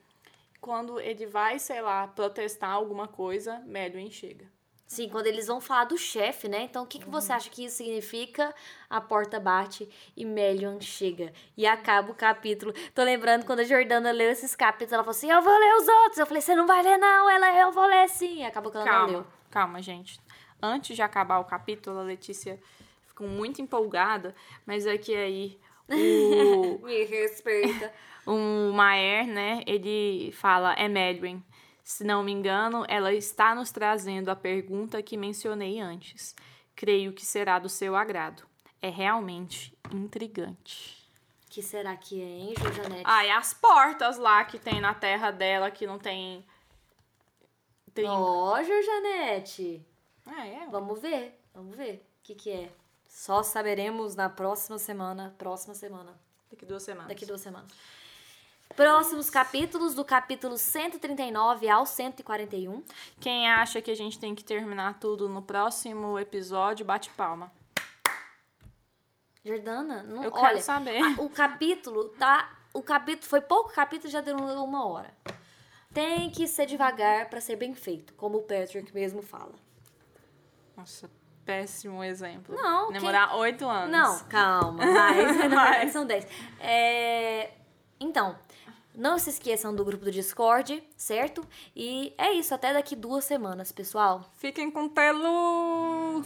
Speaker 1: Quando ele vai, sei lá, protestar alguma coisa, Medwin chega.
Speaker 2: Sim, quando eles vão falar do chefe, né? Então, o que, que você uhum. acha que isso significa? A porta bate e Melion chega. E acaba o capítulo. Tô lembrando quando a Jordana leu esses capítulos, ela falou assim: Eu vou ler os outros. Eu falei: Você não vai ler, não. Ela, eu vou ler sim. Acabou que ela
Speaker 1: calma,
Speaker 2: não leu.
Speaker 1: Calma, gente. Antes de acabar o capítulo, a Letícia ficou muito empolgada, mas é que aí
Speaker 2: o... Me respeita.
Speaker 1: O Maer, né, ele fala, é Medwin. Se não me engano, ela está nos trazendo a pergunta que mencionei antes. Creio que será do seu agrado. É realmente intrigante.
Speaker 2: Que será que é, hein, Janete?
Speaker 1: Ah, e as portas lá que tem na terra dela que não tem.
Speaker 2: tem... Ó, oh, Janete.
Speaker 1: Ah, é?
Speaker 2: Vamos ver, vamos ver. O que, que é? Só saberemos na próxima semana. Próxima semana.
Speaker 1: Daqui duas semanas.
Speaker 2: Daqui duas semanas. Próximos capítulos, do capítulo 139 ao 141.
Speaker 1: Quem acha que a gente tem que terminar tudo no próximo episódio, bate palma.
Speaker 2: Jordana, não,
Speaker 1: Eu
Speaker 2: olha,
Speaker 1: quero saber.
Speaker 2: o capítulo tá. O capítulo foi pouco capítulo, já deu uma hora. Tem que ser devagar para ser bem feito, como o Patrick mesmo fala.
Speaker 1: Nossa, péssimo exemplo.
Speaker 2: Não.
Speaker 1: Demorar oito anos.
Speaker 2: Não, calma. Mais, mais. são dez. É... Então, não se esqueçam do grupo do Discord, certo? E é isso, até daqui duas semanas, pessoal.
Speaker 1: Fiquem com telo!